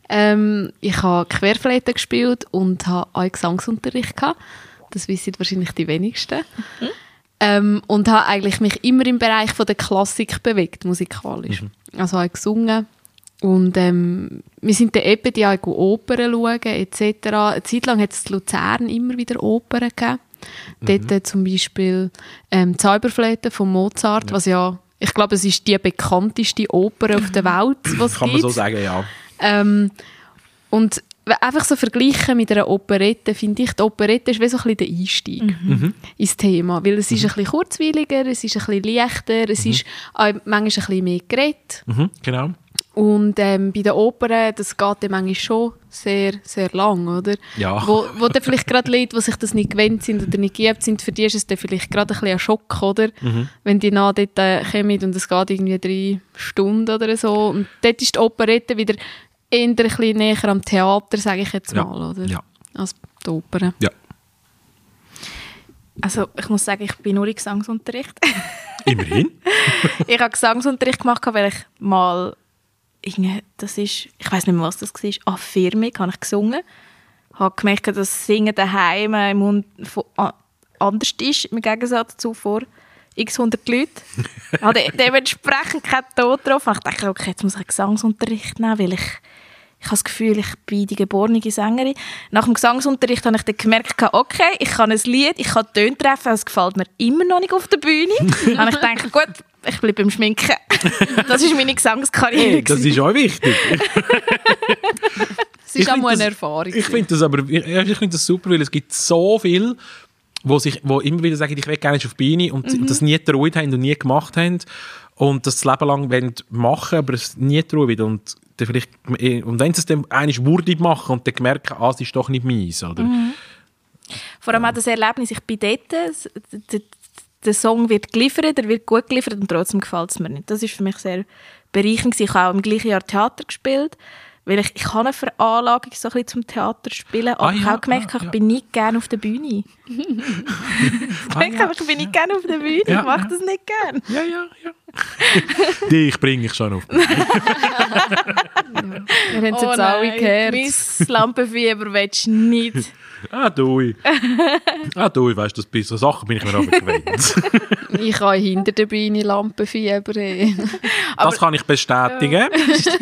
Ähm, ich habe Querflöte gespielt und habe auch Gesangsunterricht gehabt. Das wissen wahrscheinlich die wenigsten. Ähm, und habe eigentlich mich immer im Bereich von der Klassik bewegt, musikalisch. Also habe gesungen. Und ähm, wir sind dann eben die auch Opern schauen, etc. Eine Zeit lang hat es in Luzern immer wieder Opern gegeben. Dort äh, zum Beispiel ähm, Zauberflöte von Mozart, was ja, ich glaube, es ist die bekannteste Oper auf der Welt, was Kann man gibt. so sagen, ja. Ähm, und einfach so vergleichen mit einer Operette, finde ich, die Operette ist wie so ein bisschen der Einstieg ins Thema, weil es ist ein bisschen kurzweiliger, es ist ein bisschen leichter, es ist auch manchmal ein bisschen mehr geredet. Mhm, genau. Und ähm, bei den Opern, das geht dann manchmal schon sehr, sehr lang, oder? Ja. Wo, wo dann vielleicht gerade Leute, die sich das nicht gewöhnt sind oder nicht geübt sind, für die ist es dann vielleicht gerade ein bisschen ein Schock, oder? Wenn die nach dort äh, kommen und es geht irgendwie drei Stunden oder so. Und dort ist die Operette wieder eher ein bisschen näher am Theater, sage ich jetzt Ja. mal, oder? Ja. Als die Oper. Ja. Also ich muss sagen, ich bin nur in Gesangsunterricht. Immerhin. ich habe Gesangsunterricht gemacht, weil ich mal das ist, ich weiß nicht mehr, was das war, Affirmung, habe ich gesungen. habe gemerkt, dass das Singen daheim im Mund von, a- anders ist, im Gegensatz zu vor x 100 Leuten. Ich habe de- dementsprechend keinen Ton drauf. Ich dachte, okay, jetzt muss ich einen Gesangsunterricht nehmen, weil ich ich habe das Gefühl, ich bin die geborene Sängerin. Nach dem Gesangsunterricht habe ich dann gemerkt, okay, ich kann ein Lied, ich kann Töne treffen, es gefällt mir immer noch nicht auf der Bühne. dann habe ich gedacht, gut, ich bleibe beim Schminken. Das ist meine Gesangskarriere. Hey, das ist auch wichtig. Es ist auch mal eine Erfahrung. Ich finde das aber ich, ich find das super, weil es gibt so viel, wo, sich, wo immer wieder sagen, ich will gerne auf die Bühne und Mhm. das nie getraut haben und nie gemacht haben und das das Leben lang wollen machen, aber es nie trauen und dann vielleicht und wenn sie es dann einmal würdig machen und dann merken, ah, es ist doch nicht meins, oder? Mhm. Vor allem auch das Erlebnis, ich bin dort, der, Song wird geliefert, er wird gut geliefert und trotzdem gefällt es mir nicht. Das ist für mich sehr bereichernd. gewesen. Ich habe auch im gleichen Jahr Theater gespielt, weil ich, ich habe eine Veranlagung so ein bisschen zum Theater spielen, aber Ah, ich ja, habe auch gemerkt, ah, ich ja. bin nicht gerne auf der Bühne. ich merke einfach, ich bin nicht gerne auf der Bühne, Ja, ich mache ja. das nicht gerne. Ja, ja, ja. Dich bringe ich schon auf. Wir haben es jetzt alle gehört. Oh mein Lampenfieber willst du nicht. Ah, du. Ah, du, weißt du, bei so Sachen bin ich mir auch gewöhnt. Ich habe hinter der Bühne Lampenfieber. eh. das kann ich bestätigen.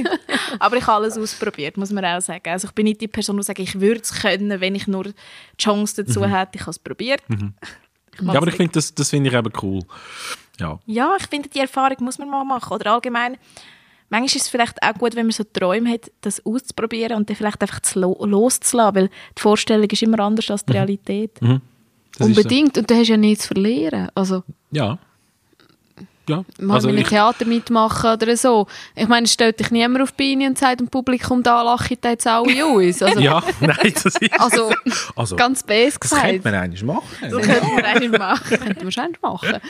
Aber ich habe alles ausprobiert, muss man auch sagen. Also ich bin nicht die Person, die sagt, ich würde es können, wenn ich nur die Chance dazu hätte. Ich habe es probiert. Ja, aber ich finde das, das finde ich eben cool. Ja. Ja, ich finde, die Erfahrung muss man mal machen. Oder allgemein, manchmal ist es vielleicht auch gut, wenn man so Träume hat, das auszuprobieren und dann vielleicht einfach zu lo loszulassen, weil die Vorstellung ist immer anders als die Realität. Das ist so. Unbedingt. Und du hast ja nichts zu verlieren. Also, Ja. Ja. mal Also mit einem ich, Theater mitmachen oder so. Ich meine, es stellt dich niemand auf die Bühne und sagt dem Publikum, da lachen die jetzt alle uns. Also, ja, nein, das ist also also, ganz das gesagt. könnte man eigentlich machen. Das könnte man eigentlich machen. könnte man wahrscheinlich machen.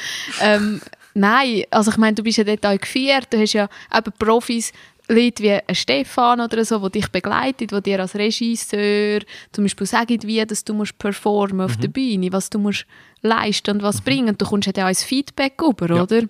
ähm, nein, also ich meine, du bist ja dort auch gefeiert, du hast ja eben Profis, Leute wie ein Stefan oder so, die dich begleitet, die dir als Regisseur zum Beispiel sagen, wie dass du musst performen auf der Bühne, was du musst leisten und was bringen. Und du kommst ja auch ein Feedback über, Ja. oder?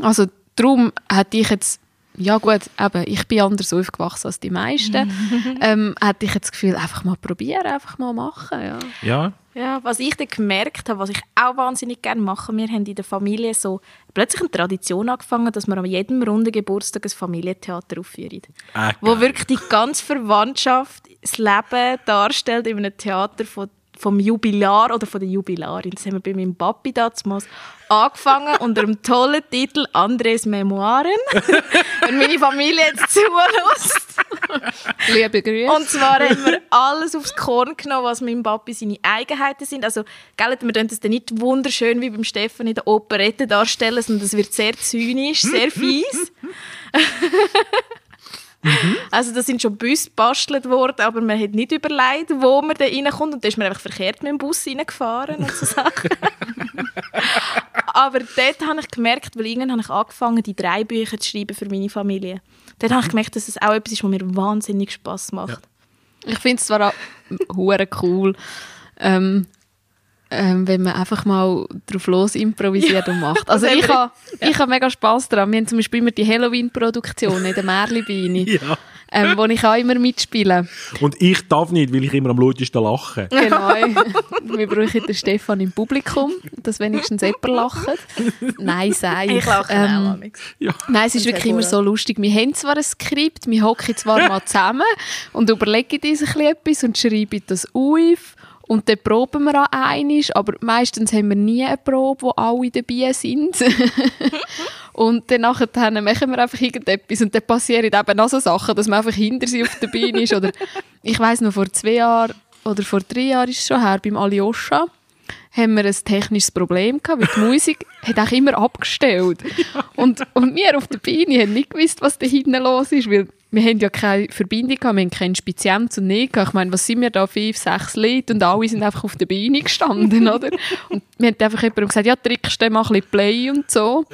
Also darum hätte ich jetzt ja gut, eben, ich bin anders aufgewachsen als die meisten. ähm, hätte ich jetzt das Gefühl, einfach mal probieren, einfach mal machen. Ja. Ja, Ja, was ich dann gemerkt habe, was ich auch wahnsinnig gerne mache, wir haben in der Familie so plötzlich eine Tradition angefangen, dass wir an jedem runden Geburtstag ein Familientheater aufführen. äh, Wo wirklich die ganze Verwandtschaft das Leben darstellt in einem Theater von, vom Jubilar oder von der Jubilarin. Das haben wir bei meinem Papi damals angefangen unter dem tollen Titel «Andres Memoiren». Wenn meine Familie jetzt zulässt. Liebe Grüße. Und zwar haben wir alles aufs Korn genommen, was meinem Papi seine Eigenheiten sind. Also, gell, wir können das dann nicht wunderschön wie beim Stefan in der Operette darstellen, sondern das wird sehr zynisch, sehr fies. Also da sind schon Busse gebastelt worden, aber man hat nicht überlegt, wo man da reinkommt. Und da ist man einfach verkehrt mit dem Bus reingefahren und so Sachen. aber dort habe ich gemerkt, weil irgendwann habe ich angefangen, die drei Bücher zu schreiben für meine Familie. Dort habe ich gemerkt, dass es auch etwas ist, was mir wahnsinnig Spass macht. Ich finde es zwar auch hure cool, ähm, ähm, wenn man einfach mal drauf los improvisiert und macht. Also ich habe ich ha mega Spass daran. Wir haben zum Beispiel immer die Halloween-Produktion in der Märlibeine, Ja. ähm, wo ich auch immer mitspiele. Und ich darf nicht, weil ich immer am lautesten lache. Genau. Wir brauchen den Stefan im Publikum, dass wenigstens jemand lacht. Nein, sei Ich lache ähm, auch. Ja. Nein, es ist wirklich immer so lustig. Wir haben zwar ein Skript, wir hocken zwar mal zusammen und überlegen uns ein bisschen etwas und schreiben das auf. Und dann proben wir an einisch, aber meistens haben wir nie eine Probe, wo alle dabei sind. und dann nachher machen wir einfach irgendetwas und dann passieren eben auch so Sachen, dass man einfach hinter sie auf der Bühne ist. Oder ich weiß noch, vor zwei Jahren oder vor drei Jahren ist es schon her, beim Alyosha haben wir ein technisches Problem gehabt, weil die Musik hat auch immer abgestellt. Und, und wir auf der Bühne haben nicht gewusst, was da hinten los ist, weil wir haben ja keine Verbindung gehabt, wir haben keinen Spizienz und nichts. gehabt. Ich meine, was sind wir da, fünf, sechs Leute und alle sind einfach auf der Bühne gestanden, oder? Und wir haben einfach jemandem gesagt, ja, trickst du mal ein bisschen Play und so.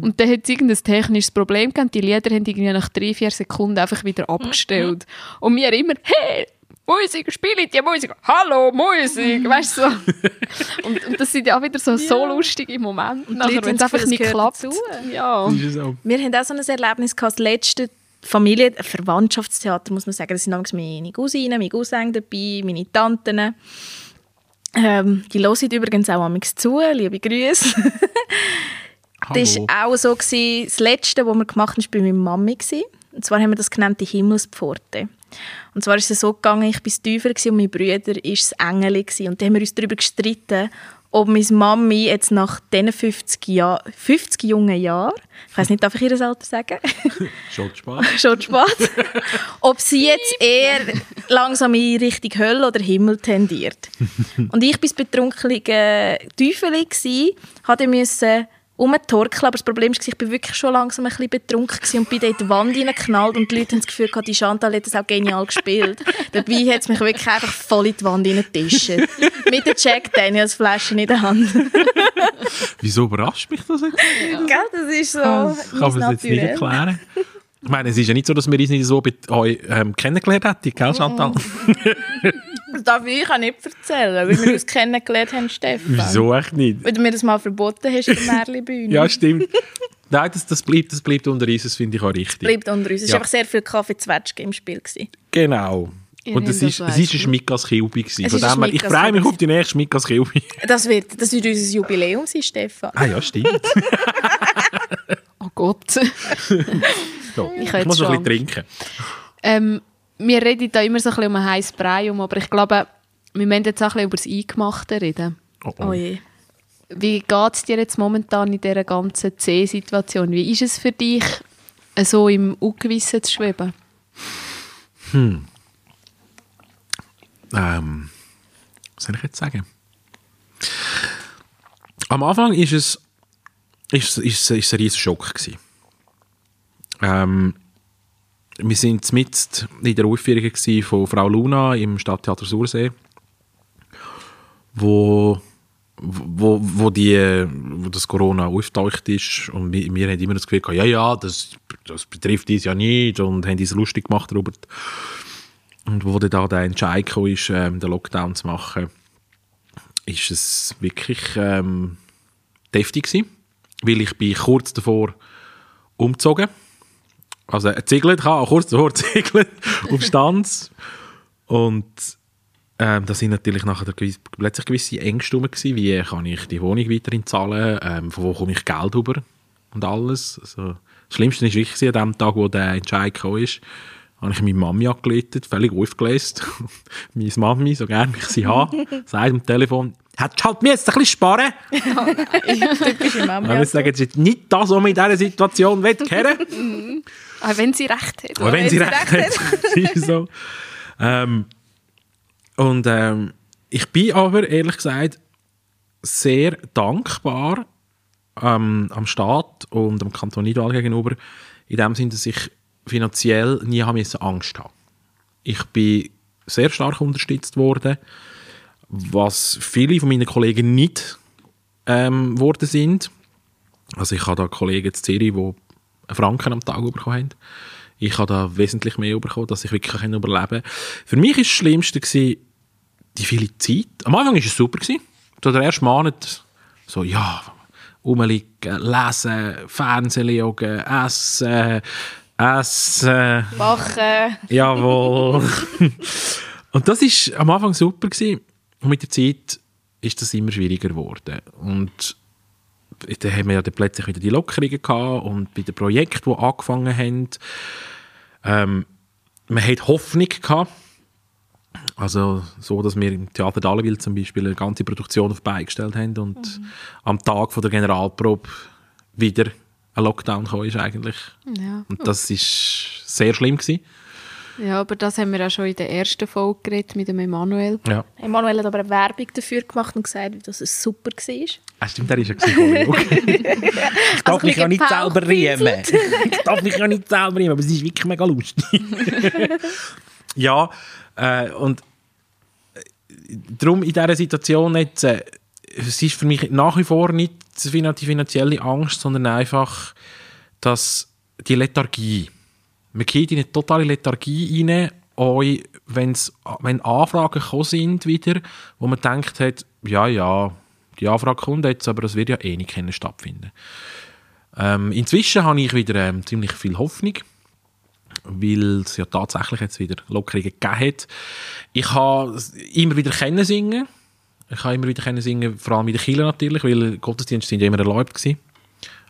Und dann hat es irgendein technisches Problem gegeben, die Lieder haben irgendwie nach drei, vier Sekunden einfach wieder abgestellt. Und wir immer, hey, Musik, spiele die Musik, hallo Musik, weißt du so. Und, und das sind ja auch wieder so, so lustige Momente, wenn es einfach nicht klappt. dazu. Ja. Das ist so. Wir haben auch so ein Erlebnis gehabt, das letzte Familie, Verwandtschaftstheater, muss man sagen. Das sind damals meine Cousinen, meine Cousins dabei, meine Tanten. Ähm, die hören übrigens auch amigs zu, liebe Grüße. Das war auch so, gewesen, das letzte, was wir gemacht haben, war bei meiner Mami. gewesen. Und zwar haben wir das genannt die Himmelspforte. Und zwar ist es so gegangen, ich war Teufel und mein Bruder war das Engel. Und dann haben wir uns darüber gestritten, ob meine Mami jetzt nach diesen 50, Jahr, 50 jungen Jahren, ich weiß nicht, darf ich ihr das Alter sagen? Schon spät. Schon spät. ob sie jetzt eher langsam in Richtung Hölle oder Himmel tendiert. Und ich war das betrunkelige Teufel, hatte müssen rumtorkeln, aber das Problem war, ich war wirklich schon langsam ein bisschen betrunken und bin in die Wand hineingeknallt und die Leute haben das Gefühl gehabt, die Chantal hat das auch genial gespielt. Dabei hat es mich wirklich einfach voll in die Wand hineingetischt. Mit der Jack Daniels Flasche in der Hand. Wieso überrascht mich das jetzt? Ja. das ist so das kann man jetzt nicht erklären. Ich meine, es ist ja nicht so, dass wir uns nicht so bei euch ähm, kennengelernt hätten, gell, Chantal? Das darf ich auch nicht erzählen, weil wir uns kennengelernt haben, Stefan. Wieso echt nicht? Weil du mir das mal verboten hast in der Märli-Bühne. ja, stimmt. Nein, das, das, bleibt, das bleibt unter uns, das finde ich auch richtig. Das bleibt unter uns. Es Ja. war einfach sehr viel Kaffee-Zwetschge im Spiel. Gewesen. Genau. Ihr Und es ist, das ist ein Schmickas Kilby. gewesen. Von dem Ich freue mich auf die nächste Schmickas Kilby. Das wird, das wird unser Jubiläum sein, Stefan. ah ja, stimmt. Oh Gott. So, Ich ich, muss noch ein bisschen trinken. Ähm, wir reden da immer so ein bisschen um einen heißen Brei um, aber ich glaube, wir müssen jetzt auch ein bisschen über das Eingemachte reden. Oh, oh. Oh je. Wie geht es dir jetzt momentan in dieser ganzen C-Situation? Wie ist es für dich, so im Ungewissen zu schweben? Ähm, was soll ich jetzt sagen? Am Anfang ist es, ist, ist, ist es ein riesen Schock gewesen. Ähm, wir sind mitten in der Aufführung von Frau Luna im Stadttheater Sursee, wo, wo, wo, die, wo das Corona aufgetaucht ist und wir, wir haben immer das Gefühl gehabt, ja, ja, das, das betrifft uns ja nicht und haben uns lustig gemacht darüber. Und wo dann da der Entscheid gekommen ist, ähm, den Lockdown zu machen, ist es wirklich ähm, deftig gewesen, weil ich bin kurz davor umgezogen. Also ich habe kurz davor gezegelt, auf Stanz. Und ähm, da sind natürlich nachher gewiss, plötzlich gewisse Ängste rum gewesen, wie kann ich die Wohnung weiterhin zahlen, ähm, von wo komme ich Geld über und alles. Also, das Schlimmste war wirklich an dem Tag, wo der Entscheid gekommen ist, habe ich meine Mami angeleitet, völlig aufgelöst. meine Mami, so gerne ich sie habe, sagt am Telefon, hättest halt mir jetzt ein bisschen sparen. Typische Mama. Dann würde ich sagen, das ist nicht das, was man in dieser Situation will. Auch wenn sie recht hat. Aber wenn sie wenn recht sie hat, ist so. Ähm, und ähm, ich bin aber, ehrlich gesagt, sehr dankbar ähm, am Staat und am Kanton Nidwald gegenüber, in dem Sinne, dass ich finanziell nie haben müssen Angst haben. Ich bin sehr stark unterstützt worden, was viele von meinen Kollegen nicht ähm, worden sind. Also ich habe da Kollegen in Zürich, die Franken am Tag bekommen haben. Ich habe da wesentlich mehr bekommen, dass ich wirklich überleben kann. Für mich war das Schlimmste gewesen, die viele Zeit. Am Anfang war es super. Gewesen. So der erste Monat so, ja, rumliegen, lesen, Fernsehen schauen, essen, essen. Bachen. Jawohl. und das ist am Anfang super gewesen. Und mit der Zeit ist das immer schwieriger geworden. Und dann haben wir ja dann plötzlich wieder die Lockerungen gehabt und bei den Projekten, die angefangen haben, ähm, man hat Hoffnung gehabt. Also so, dass wir im Theater Dallenwil zum Beispiel eine ganze Produktion auf Beine gestellt haben und am Tag von der Generalprobe wieder ein Lockdown gekommen ist eigentlich. Ja. Und das ist sehr schlimm gewesen. Ja, aber das haben wir auch schon in der ersten Folge geredet mit dem Emanuel. Ja. Emanuel hat aber eine Werbung dafür gemacht und gesagt, dass es super war. Ah, stimmt, der ist ja gewesen, Ich darf Also mich ja nicht selber riemen. Ich darf mich ja nicht selber riemen, aber es ist wirklich mega lustig. ja, äh, und äh, darum in dieser Situation jetzt, äh, es ist für mich nach wie vor nicht die finanzielle Angst, sondern einfach, dass die Lethargie, man geht in eine totale Lethargie rein, auch wenn's, wenn Anfragen gekommen sind wieder, wo man denkt hat, ja, ja, die Anfrage kommt jetzt, aber das wird ja eh nicht stattfinden. Ähm, inzwischen habe ich wieder ähm, ziemlich viel Hoffnung, weil es ja tatsächlich jetzt wieder Lockerungen gegeben hat. Ich habe immer wieder können singen. Ich habe immer wieder können singen, vor allem in der Kirche natürlich, weil Gottesdienste sind ja immer erlaubt gewesen.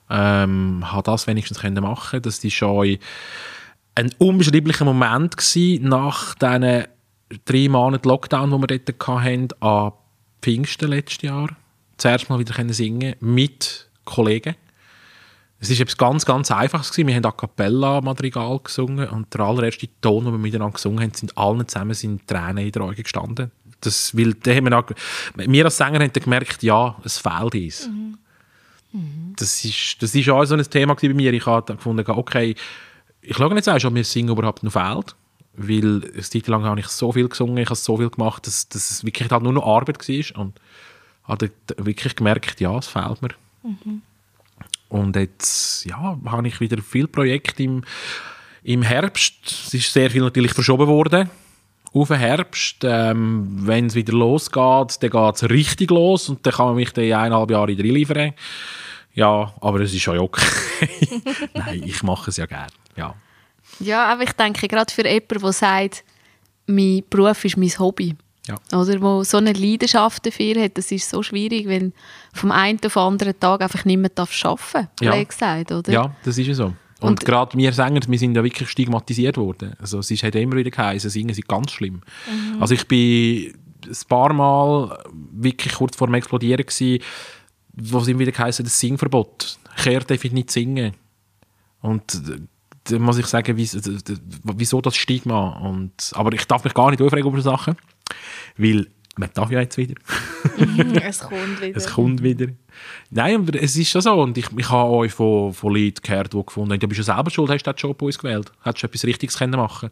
Ähm, habe das wenigstens können machen. Das ist schon ein unbeschreiblicher Moment gewesen, nach diesen drei Monaten Lockdown, die wir dort hatten, an Pfingsten letztes Jahr. Zuerst mal wieder singen mit Kollegen. Es war etwas ganz, ganz Einfaches. Gewesen. Wir haben A Cappella Madrigal gesungen und der allererste Ton, den wir miteinander gesungen haben, sind allen zusammen sind Tränen in den Augen gestanden. Das, weil, da haben wir, auch, wir als Sänger haben gemerkt, ja, es fehlt uns. Mhm. Mhm. Das ist, das ist auch so ein Thema bei mir. Ich habe gefunden, okay, ich schaue jetzt auch, ob mir Singen überhaupt noch fehlt. Weil eine Zeit lang habe ich so viel gesungen, ich habe so viel gemacht, dass, dass es wirklich halt nur noch Arbeit war. Und habe wirklich gemerkt, ja, es fehlt mir. Mhm. Und jetzt ja, habe ich wieder viele Projekte im, im Herbst. Es ist sehr viel natürlich verschoben worden auf den Herbst. Ähm, Wenn es wieder losgeht, dann geht es richtig los und dann kann man mich dann eineinhalb Jahre liefern. Ja, aber es ist schon okay. Nein, ich mache es ja gerne. Ja. ja, aber ich denke, gerade für jemanden, der sagt, mein Beruf ist mein Hobby, ja. Oder wo so eine Leidenschaft dafür hat, das ist so schwierig, wenn vom einen auf den anderen Tag einfach nicht mehr arbeiten darf, ja. gesagt, oder? Ja, das ist ja so. Und, und gerade wir Sänger, wir sind ja wirklich stigmatisiert worden. Also es hat immer wieder geheißen, singen sind ganz schlimm. Mhm. Also ich bin ein paar Mal wirklich kurz vor dem Explodieren gewesen, wo es immer wieder geheißen, das Singverbot. Kehr darf ich nicht singen. Und da muss ich sagen, wieso das Stigma? Und, aber ich darf mich gar nicht aufregen über Sachen, weil man darf ja jetzt wieder. es kommt wieder. Es kommt wieder. Nein, aber es ist schon so. Und ich, ich habe euch von, von Leuten gehört, die gefunden haben, du bist ja selber schuld, hast du den Job bei uns gewählt. Hättest du etwas Richtiges können machen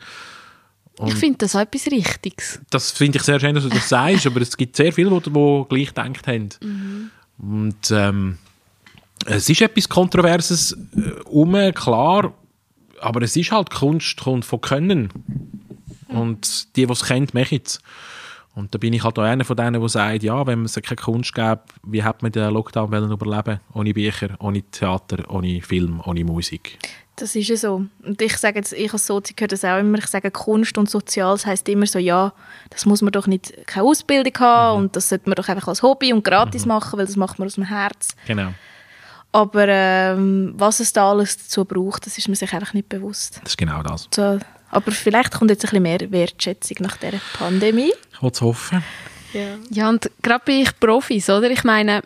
und Ich finde das auch etwas Richtiges. Das finde ich sehr schön, dass du das sagst, aber es gibt sehr viele, die, die gleich gedacht haben. Mhm. Und ähm, es ist etwas Kontroverses äh, um, klar, aber es ist halt Kunst kommt von Können. Und die, die es kennen, machen es. Und da bin ich halt auch einer von denen, der sagt, ja, wenn es keine Kunst gäbe, wie hätte man den Lockdown überleben Ohne Bücher, ohne Theater, ohne Film, ohne Musik. Das ist ja so. Und ich sage jetzt, ich als Sozi höre das auch immer, ich sage Kunst und Soziales heisst immer so, ja, das muss man doch nicht, keine Ausbildung haben mhm. und das sollte man doch einfach als Hobby und gratis mhm. machen, weil das macht man aus dem Herz. Genau. Aber ähm, was es da alles dazu braucht, das ist man sich einfach nicht bewusst. Das ist genau das. So, aber vielleicht kommt jetzt ein bisschen mehr Wertschätzung nach dieser Pandemie. Ich hoffe hoffen. Ja. ja, und gerade bin ich Profis, oder? Ich meine,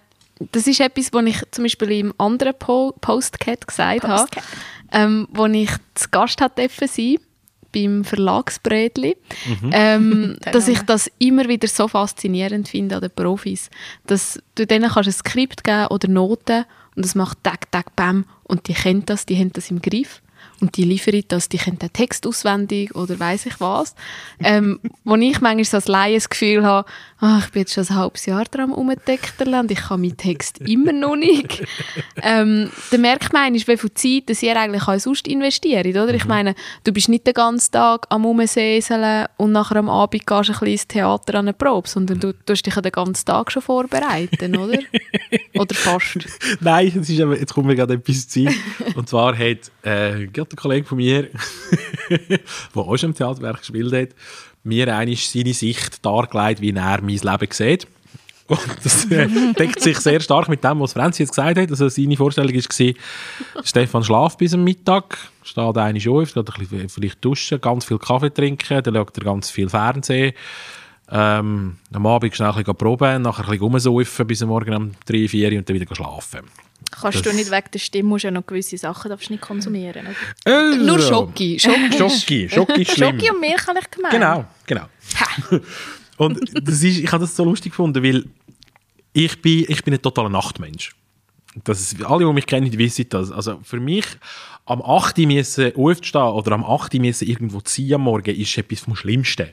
das ist etwas, was ich zum Beispiel im anderen po Postcat gesagt Postcat. habe, ähm, wo ich zu Gast hatte sein beim Verlagsbrätli, mhm. ähm, dass ich das immer wieder so faszinierend finde an den Profis, dass du denen kannst ein Skript geben oder Noten und es macht Tag, Tag, Bam und die kennen das, die haben das im Griff und die liefern das, die können den Text auswendig oder weiß ich was. Ähm, wo ich manchmal so als Laie das Gefühl habe, oh, ich bin jetzt schon ein halbes Jahr dran umgedeckter und ich kann meinen Text immer noch nicht. ähm, dann merkt man wie viel Zeit dass ihr eigentlich auch sonst investiert, oder? Ich mhm. meine, du bist nicht den ganzen Tag am Umsäseln und nachher am Abend gehst du ein bisschen ins Theater an eine Probe, sondern du tust dich den ganzen Tag schon vorbereiten, oder? oder fast. Nein, das ist aber, jetzt kommt mir gerade etwas zu Und zwar hat äh, ein Kollege von mir, der auch schon im Theaterwerk gespielt hat, mir einmal seine Sicht dargelegt, wie er mein Leben sieht. Und das äh, deckt sich sehr stark mit dem, was Franzi jetzt gesagt hat. Also seine Vorstellung war, Stefan schlaft bis am Mittag, steht eine auf, geht ein bisschen, vielleicht duschen, ganz viel Kaffee trinken, dann schaut er ganz viel Fernsehen. Ähm, am Abend schnell ein bisschen proben, nachher ein bisschen rumsaufen bis am Morgen um 3, 4 und dann wieder schlafen. Kannst das du nicht wegen der Stimme musst ja noch gewisse Sachen darfst nicht konsumieren. Also. Nur Schoki. Schoki. Schoki. Schlimm. Schoki und Milch habe ich gemeint. Genau, genau. und das ist, ich habe das so lustig gefunden, weil ich bin, ich bin ein totaler Nachtmensch. Das ist, alle, die mich kennen, wissen das. Also für mich, am 8. Uhr müssen aufstehen oder am 8. Uhr müssen irgendwo ziehen am Morgen, ist etwas vom Schlimmsten.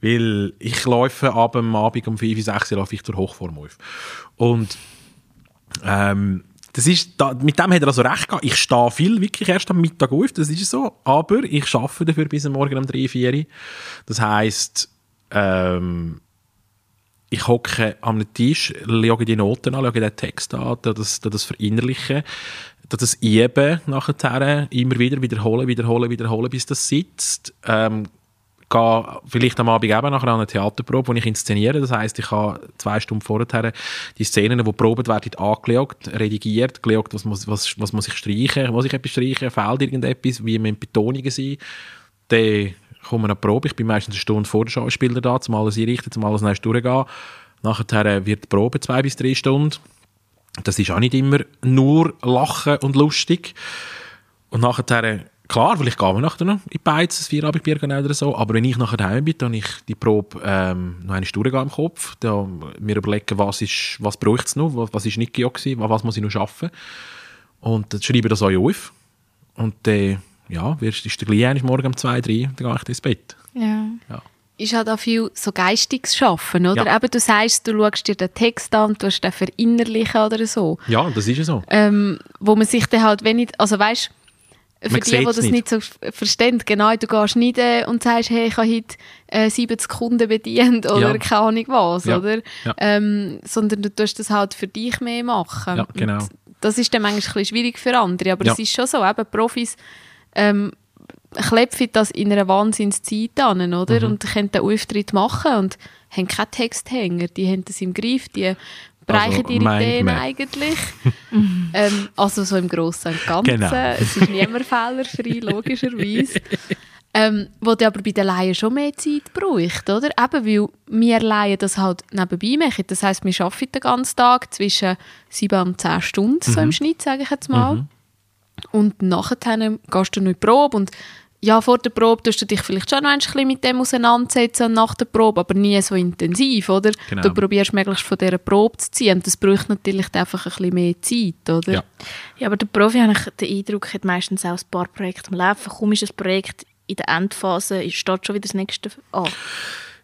Weil ich laufe ab am Abend um 5, 6 Uhr laufe ich zur Hochform auf. Und ähm, das ist, da, mit dem hat er also recht gehabt. Ich stehe viel wirklich erst am Mittag auf, das ist so. Aber ich arbeite dafür bis am Morgen um 3, 4 Das heisst, ähm, ich hocke am Tisch, schaue die Noten an, schaue den Text an, das, das verinnerlichen, das üben nachher, immer wieder wiederholen, wiederholen, wiederholen, bis das sitzt. Ähm, gehe vielleicht am Abend eben nachher an eine Theaterprobe, wo ich inszeniere. Das heisst, ich habe zwei Stunden vorher die Szenen, die probiert werden, angeschaut, redigiert, geschaut, was muss, was, was muss ich streichen, muss ich etwas streichen, fehlt irgendetwas, wie müssen Betonungen sein. Dann kommen die Probe. Ich bin meistens eine Stunde vor der Schauspieler da, zum alles einrichten, zum alles nächstes durchgehen. Nachher wird die Probe zwei bis drei Stunden. Das ist auch nicht immer nur lachen und lustig. Und nachher Klar, vielleicht gehen wir nachher noch in die Beiz, ein Vierabendbier oder so, aber wenn ich nachher daheim bin, dann ich die Probe ähm, noch eine Stunde im Kopf, dann mir überlegen, was, ist, was braucht es noch, was, was ist nicht gewesen, was muss ich noch schaffen. Und dann schreibe ich das auch auf. Und dann, äh, ja, ist der gleich morgen um zwei, drei, dann gehe ich ins Bett. Ja. ja. Ist halt auch viel so geistiges Schaffen, oder? Ja. Eben, du sagst, du schaust dir den Text an, du hast den verinnerlichen oder so. Ja, das ist ja so. Ähm, wo man sich dann halt, wenn ich, also weißt für Man die, die das nicht. nicht so verstehen, genau, du gehst nicht und sagst, hey, ich habe heute äh, 70 Kunden bedient oder ja. keine Ahnung was, ja. oder? Ja. Ähm, sondern du tust das halt für dich mehr machen. Ja, genau. Und das ist dann manchmal ein bisschen schwierig für andere, aber es ist schon so, eben Profis ähm, klepfen das in einer Wahnsinnszeit an, oder? Mhm. Und können den Auftritt machen und haben keinen Texthänger, die haben das im Griff, die bereichen also, ihre Ideen eigentlich. ähm, also so im Großen und Ganzen. Genau. Es ist niemand fehlerfrei, logischerweise. Ähm, wo du aber bei den Laien schon mehr Zeit braucht, oder? Eben, weil wir Laien das halt nebenbei machen. Das heisst, wir arbeiten den ganzen Tag zwischen sieben und zehn Stunden, mhm. so im mhm. Schnitt, sage ich jetzt mal. Mhm. Und nachher gehst du noch in die Probe und ja, vor der Probe tust du dich vielleicht schon ein bisschen mit dem auseinandersetzen und nach der Probe, aber nie so intensiv, oder? Genau. Du probierst möglichst von dieser Probe zu ziehen und das braucht natürlich einfach ein bisschen mehr Zeit, oder? Ja, ja aber der Profi, habe ich den Eindruck, hat meistens auch ein paar Projekte am Laufen. Kaum ist ein Projekt in der Endphase, steht schon wieder das nächste an.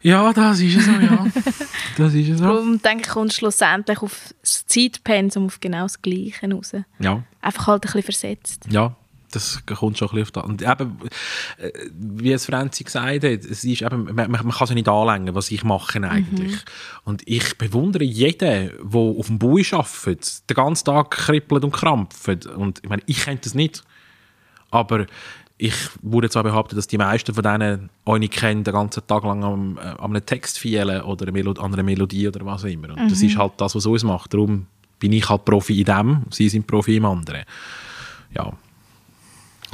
Ja, das ist es so, ja. das ist es so. Darum denke ich, kommt schlussendlich auf das Zeitpensum auf genau das Gleiche raus. Ja. Einfach halt ein bisschen versetzt. Ja, das kommt schon ein bisschen auf das. Und eben, äh, wie es Franzi gesagt hat, es ist eben, man, man kann es nicht anlängen, was ich mache eigentlich. Mhm. Und ich bewundere jeden, der auf dem Bui arbeitet, den ganzen Tag kribbelt und krampft. Und ich meine, ich kenne das nicht. Aber ich würde zwar behaupten, dass die meisten von denen auch nicht kennen, den ganzen Tag lang am, äh, an einem Text fehlen oder an einer Melodie oder was auch immer. Und mhm. das ist halt das, was uns macht. Darum bin ich halt Profi in dem, sie sind Profi im anderen. Ja,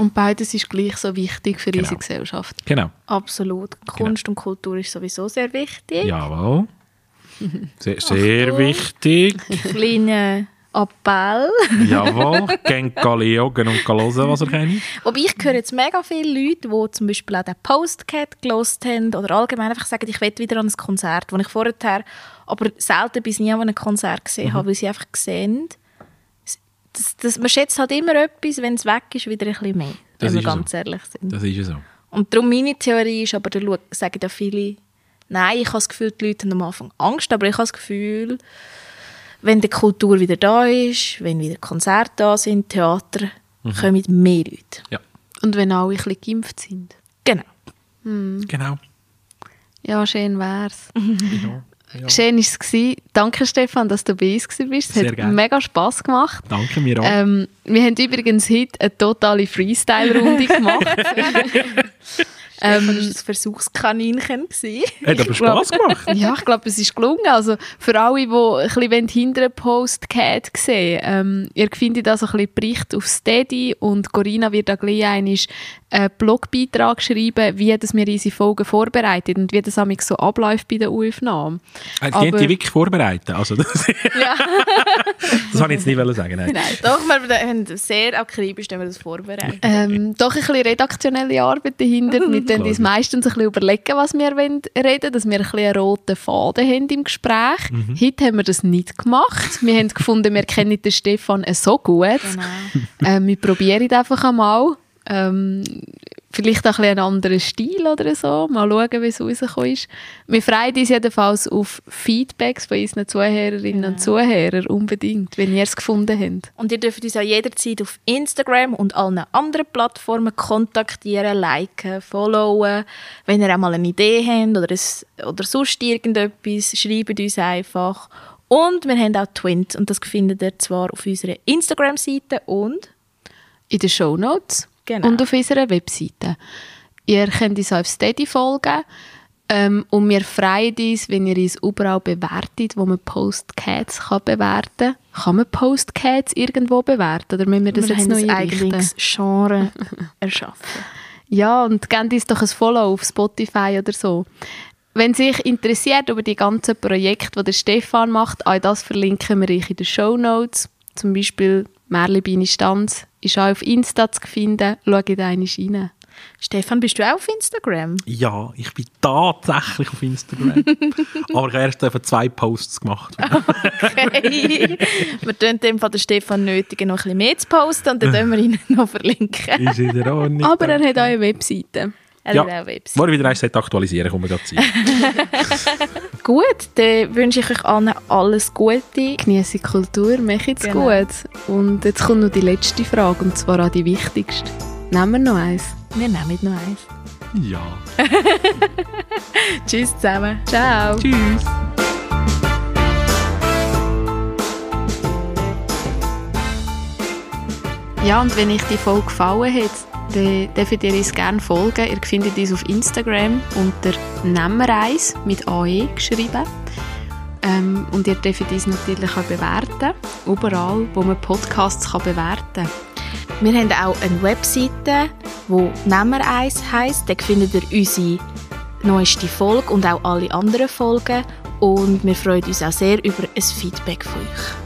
und beides ist gleich so wichtig für genau. unsere Gesellschaft. Genau. Absolut. Kunst genau. und Kultur ist sowieso sehr wichtig. Jawohl. Sehr, sehr wichtig. Kleiner Appell. Jawohl. Gehen schauen und hören, was ihr kennt. Wobei ich höre jetzt mega viele Leute, die zum Beispiel auch den Postcat gelost haben oder allgemein einfach sagen, ich will wieder an ein Konzert, wo ich vorher aber selten bis nie an einem Konzert gesehen mhm. habe, weil sie einfach gesehen das, das, man schätzt halt immer etwas, wenn es weg ist, wieder ein bisschen mehr. Das wenn wir ganz so. ehrlich sind. Das ist so. Und darum meine Theorie ist, aber da sagen ja viele, nein, ich habe das Gefühl, die Leute haben am Anfang Angst, aber ich habe das Gefühl, wenn die Kultur wieder da ist, wenn wieder Konzerte da sind, Theater, mhm. kommen mehr Leute. Ja. Und wenn alle ein bisschen geimpft sind. Genau. Mhm. Genau. Ja, schön wär's. ja. Ja. Schön war es. Danke, Stefan, dass du bei uns warst. Es hat gern. mega Spass gemacht. Danke mir auch. Ähm, wir haben übrigens heute eine totale Freestyle-Runde gemacht. Ähm, das war ein Versuchskaninchen. Hat aber Spass gemacht. ja, ich glaube, es ist gelungen. Also für alle, die ein bisschen hinter dem Post Cat sehen ähm, ihr findet also ein bisschen Bericht auf Steady und Corinna wird da gleich einen Blogbeitrag schreiben, wie das wir unsere Folgen vorbereiten und wie das so abläuft bei der Aufnahme. Also, die haben die wirklich vorbereitet? Also das, ja. das wollte ich jetzt nicht sagen. Nein. nein, doch, wir haben sehr akribisch das vorbereitet. Ähm, doch ein bisschen redaktionelle Arbeit dahinter mit dann uns meistens ein bisschen überlegen, was wir reden wollen, dass wir ein bisschen einen roten Faden haben im Gespräch. Mhm. Heute haben wir das nicht gemacht. Wir haben gefunden, wir kennen den Stefan so gut. Genau. Äh, wir probieren einfach einmal. Ähm, vielleicht auch ein einen anderen Stil oder so. Mal schauen, wie es rausgekommen ist. Wir freuen uns jedenfalls auf Feedbacks von unseren Zuhörerinnen ja. und Zuhörern unbedingt, wenn ihr es gefunden habt. Und ihr dürft uns auch jederzeit auf Instagram und allen anderen Plattformen kontaktieren, liken, followen. Wenn ihr auch mal eine Idee habt oder, ein, oder sonst irgendetwas, schreibt uns einfach. Und wir haben auch Twint und das findet ihr zwar auf unserer Instagram-Seite und in den Show Notes Genau. Und auf unserer Webseite. Ihr könnt uns auf Steady folgen. Ähm, und wir freuen uns, wenn ihr uns überall bewertet, wo man Postcats kann bewerten kann. Kann man Postcats irgendwo bewerten? Oder müssen wir das wir jetzt noch ein eigenes Genre erschaffen. Ja, und gebt uns doch ein Follow auf Spotify oder so. Wenn sich interessiert über die ganzen Projekte, die der Stefan macht, all das verlinken wir euch in den Show Notes. Zum Beispiel Merli Bini Stanz ist auch auf Insta zu finden. Schaut da einmal rein. Stefan, bist du auch auf Instagram? Ja, ich bin tatsächlich auf Instagram. Aber ich habe erst etwa zwei Posts gemacht. Okay. wir tun dem von Stefan nötigen, noch ein bisschen mehr zu posten und dann tun wir ihn noch verlinken. Ist in der Ordnung. Aber er hat auch eine Webseite. Ja. Website. Wo ich wieder eins aktualisieren kommen wir. Gut, dann wünsche ich euch allen alles Gute. Genieße die Kultur, mache es Genau. gut. Und jetzt kommt noch die letzte Frage, und zwar auch die wichtigste. Nehmen wir noch eins. Wir nehmen noch eins. Ja. Tschüss zusammen. Ciao. Tschüss. Ja, und wenn euch die Folge gefallen hat, dann dürft ihr uns gerne folgen. Ihr findet uns auf Instagram unter Nemmereis mit AE geschrieben. Ähm, und ihr dürft uns natürlich auch bewerten. Überall, wo man Podcasts kann bewerten kann. Wir haben auch eine Webseite, die Nemmer eins heisst. Da findet ihr unsere neueste Folge und auch alle anderen Folgen. Und wir freuen uns auch sehr über ein Feedback von euch.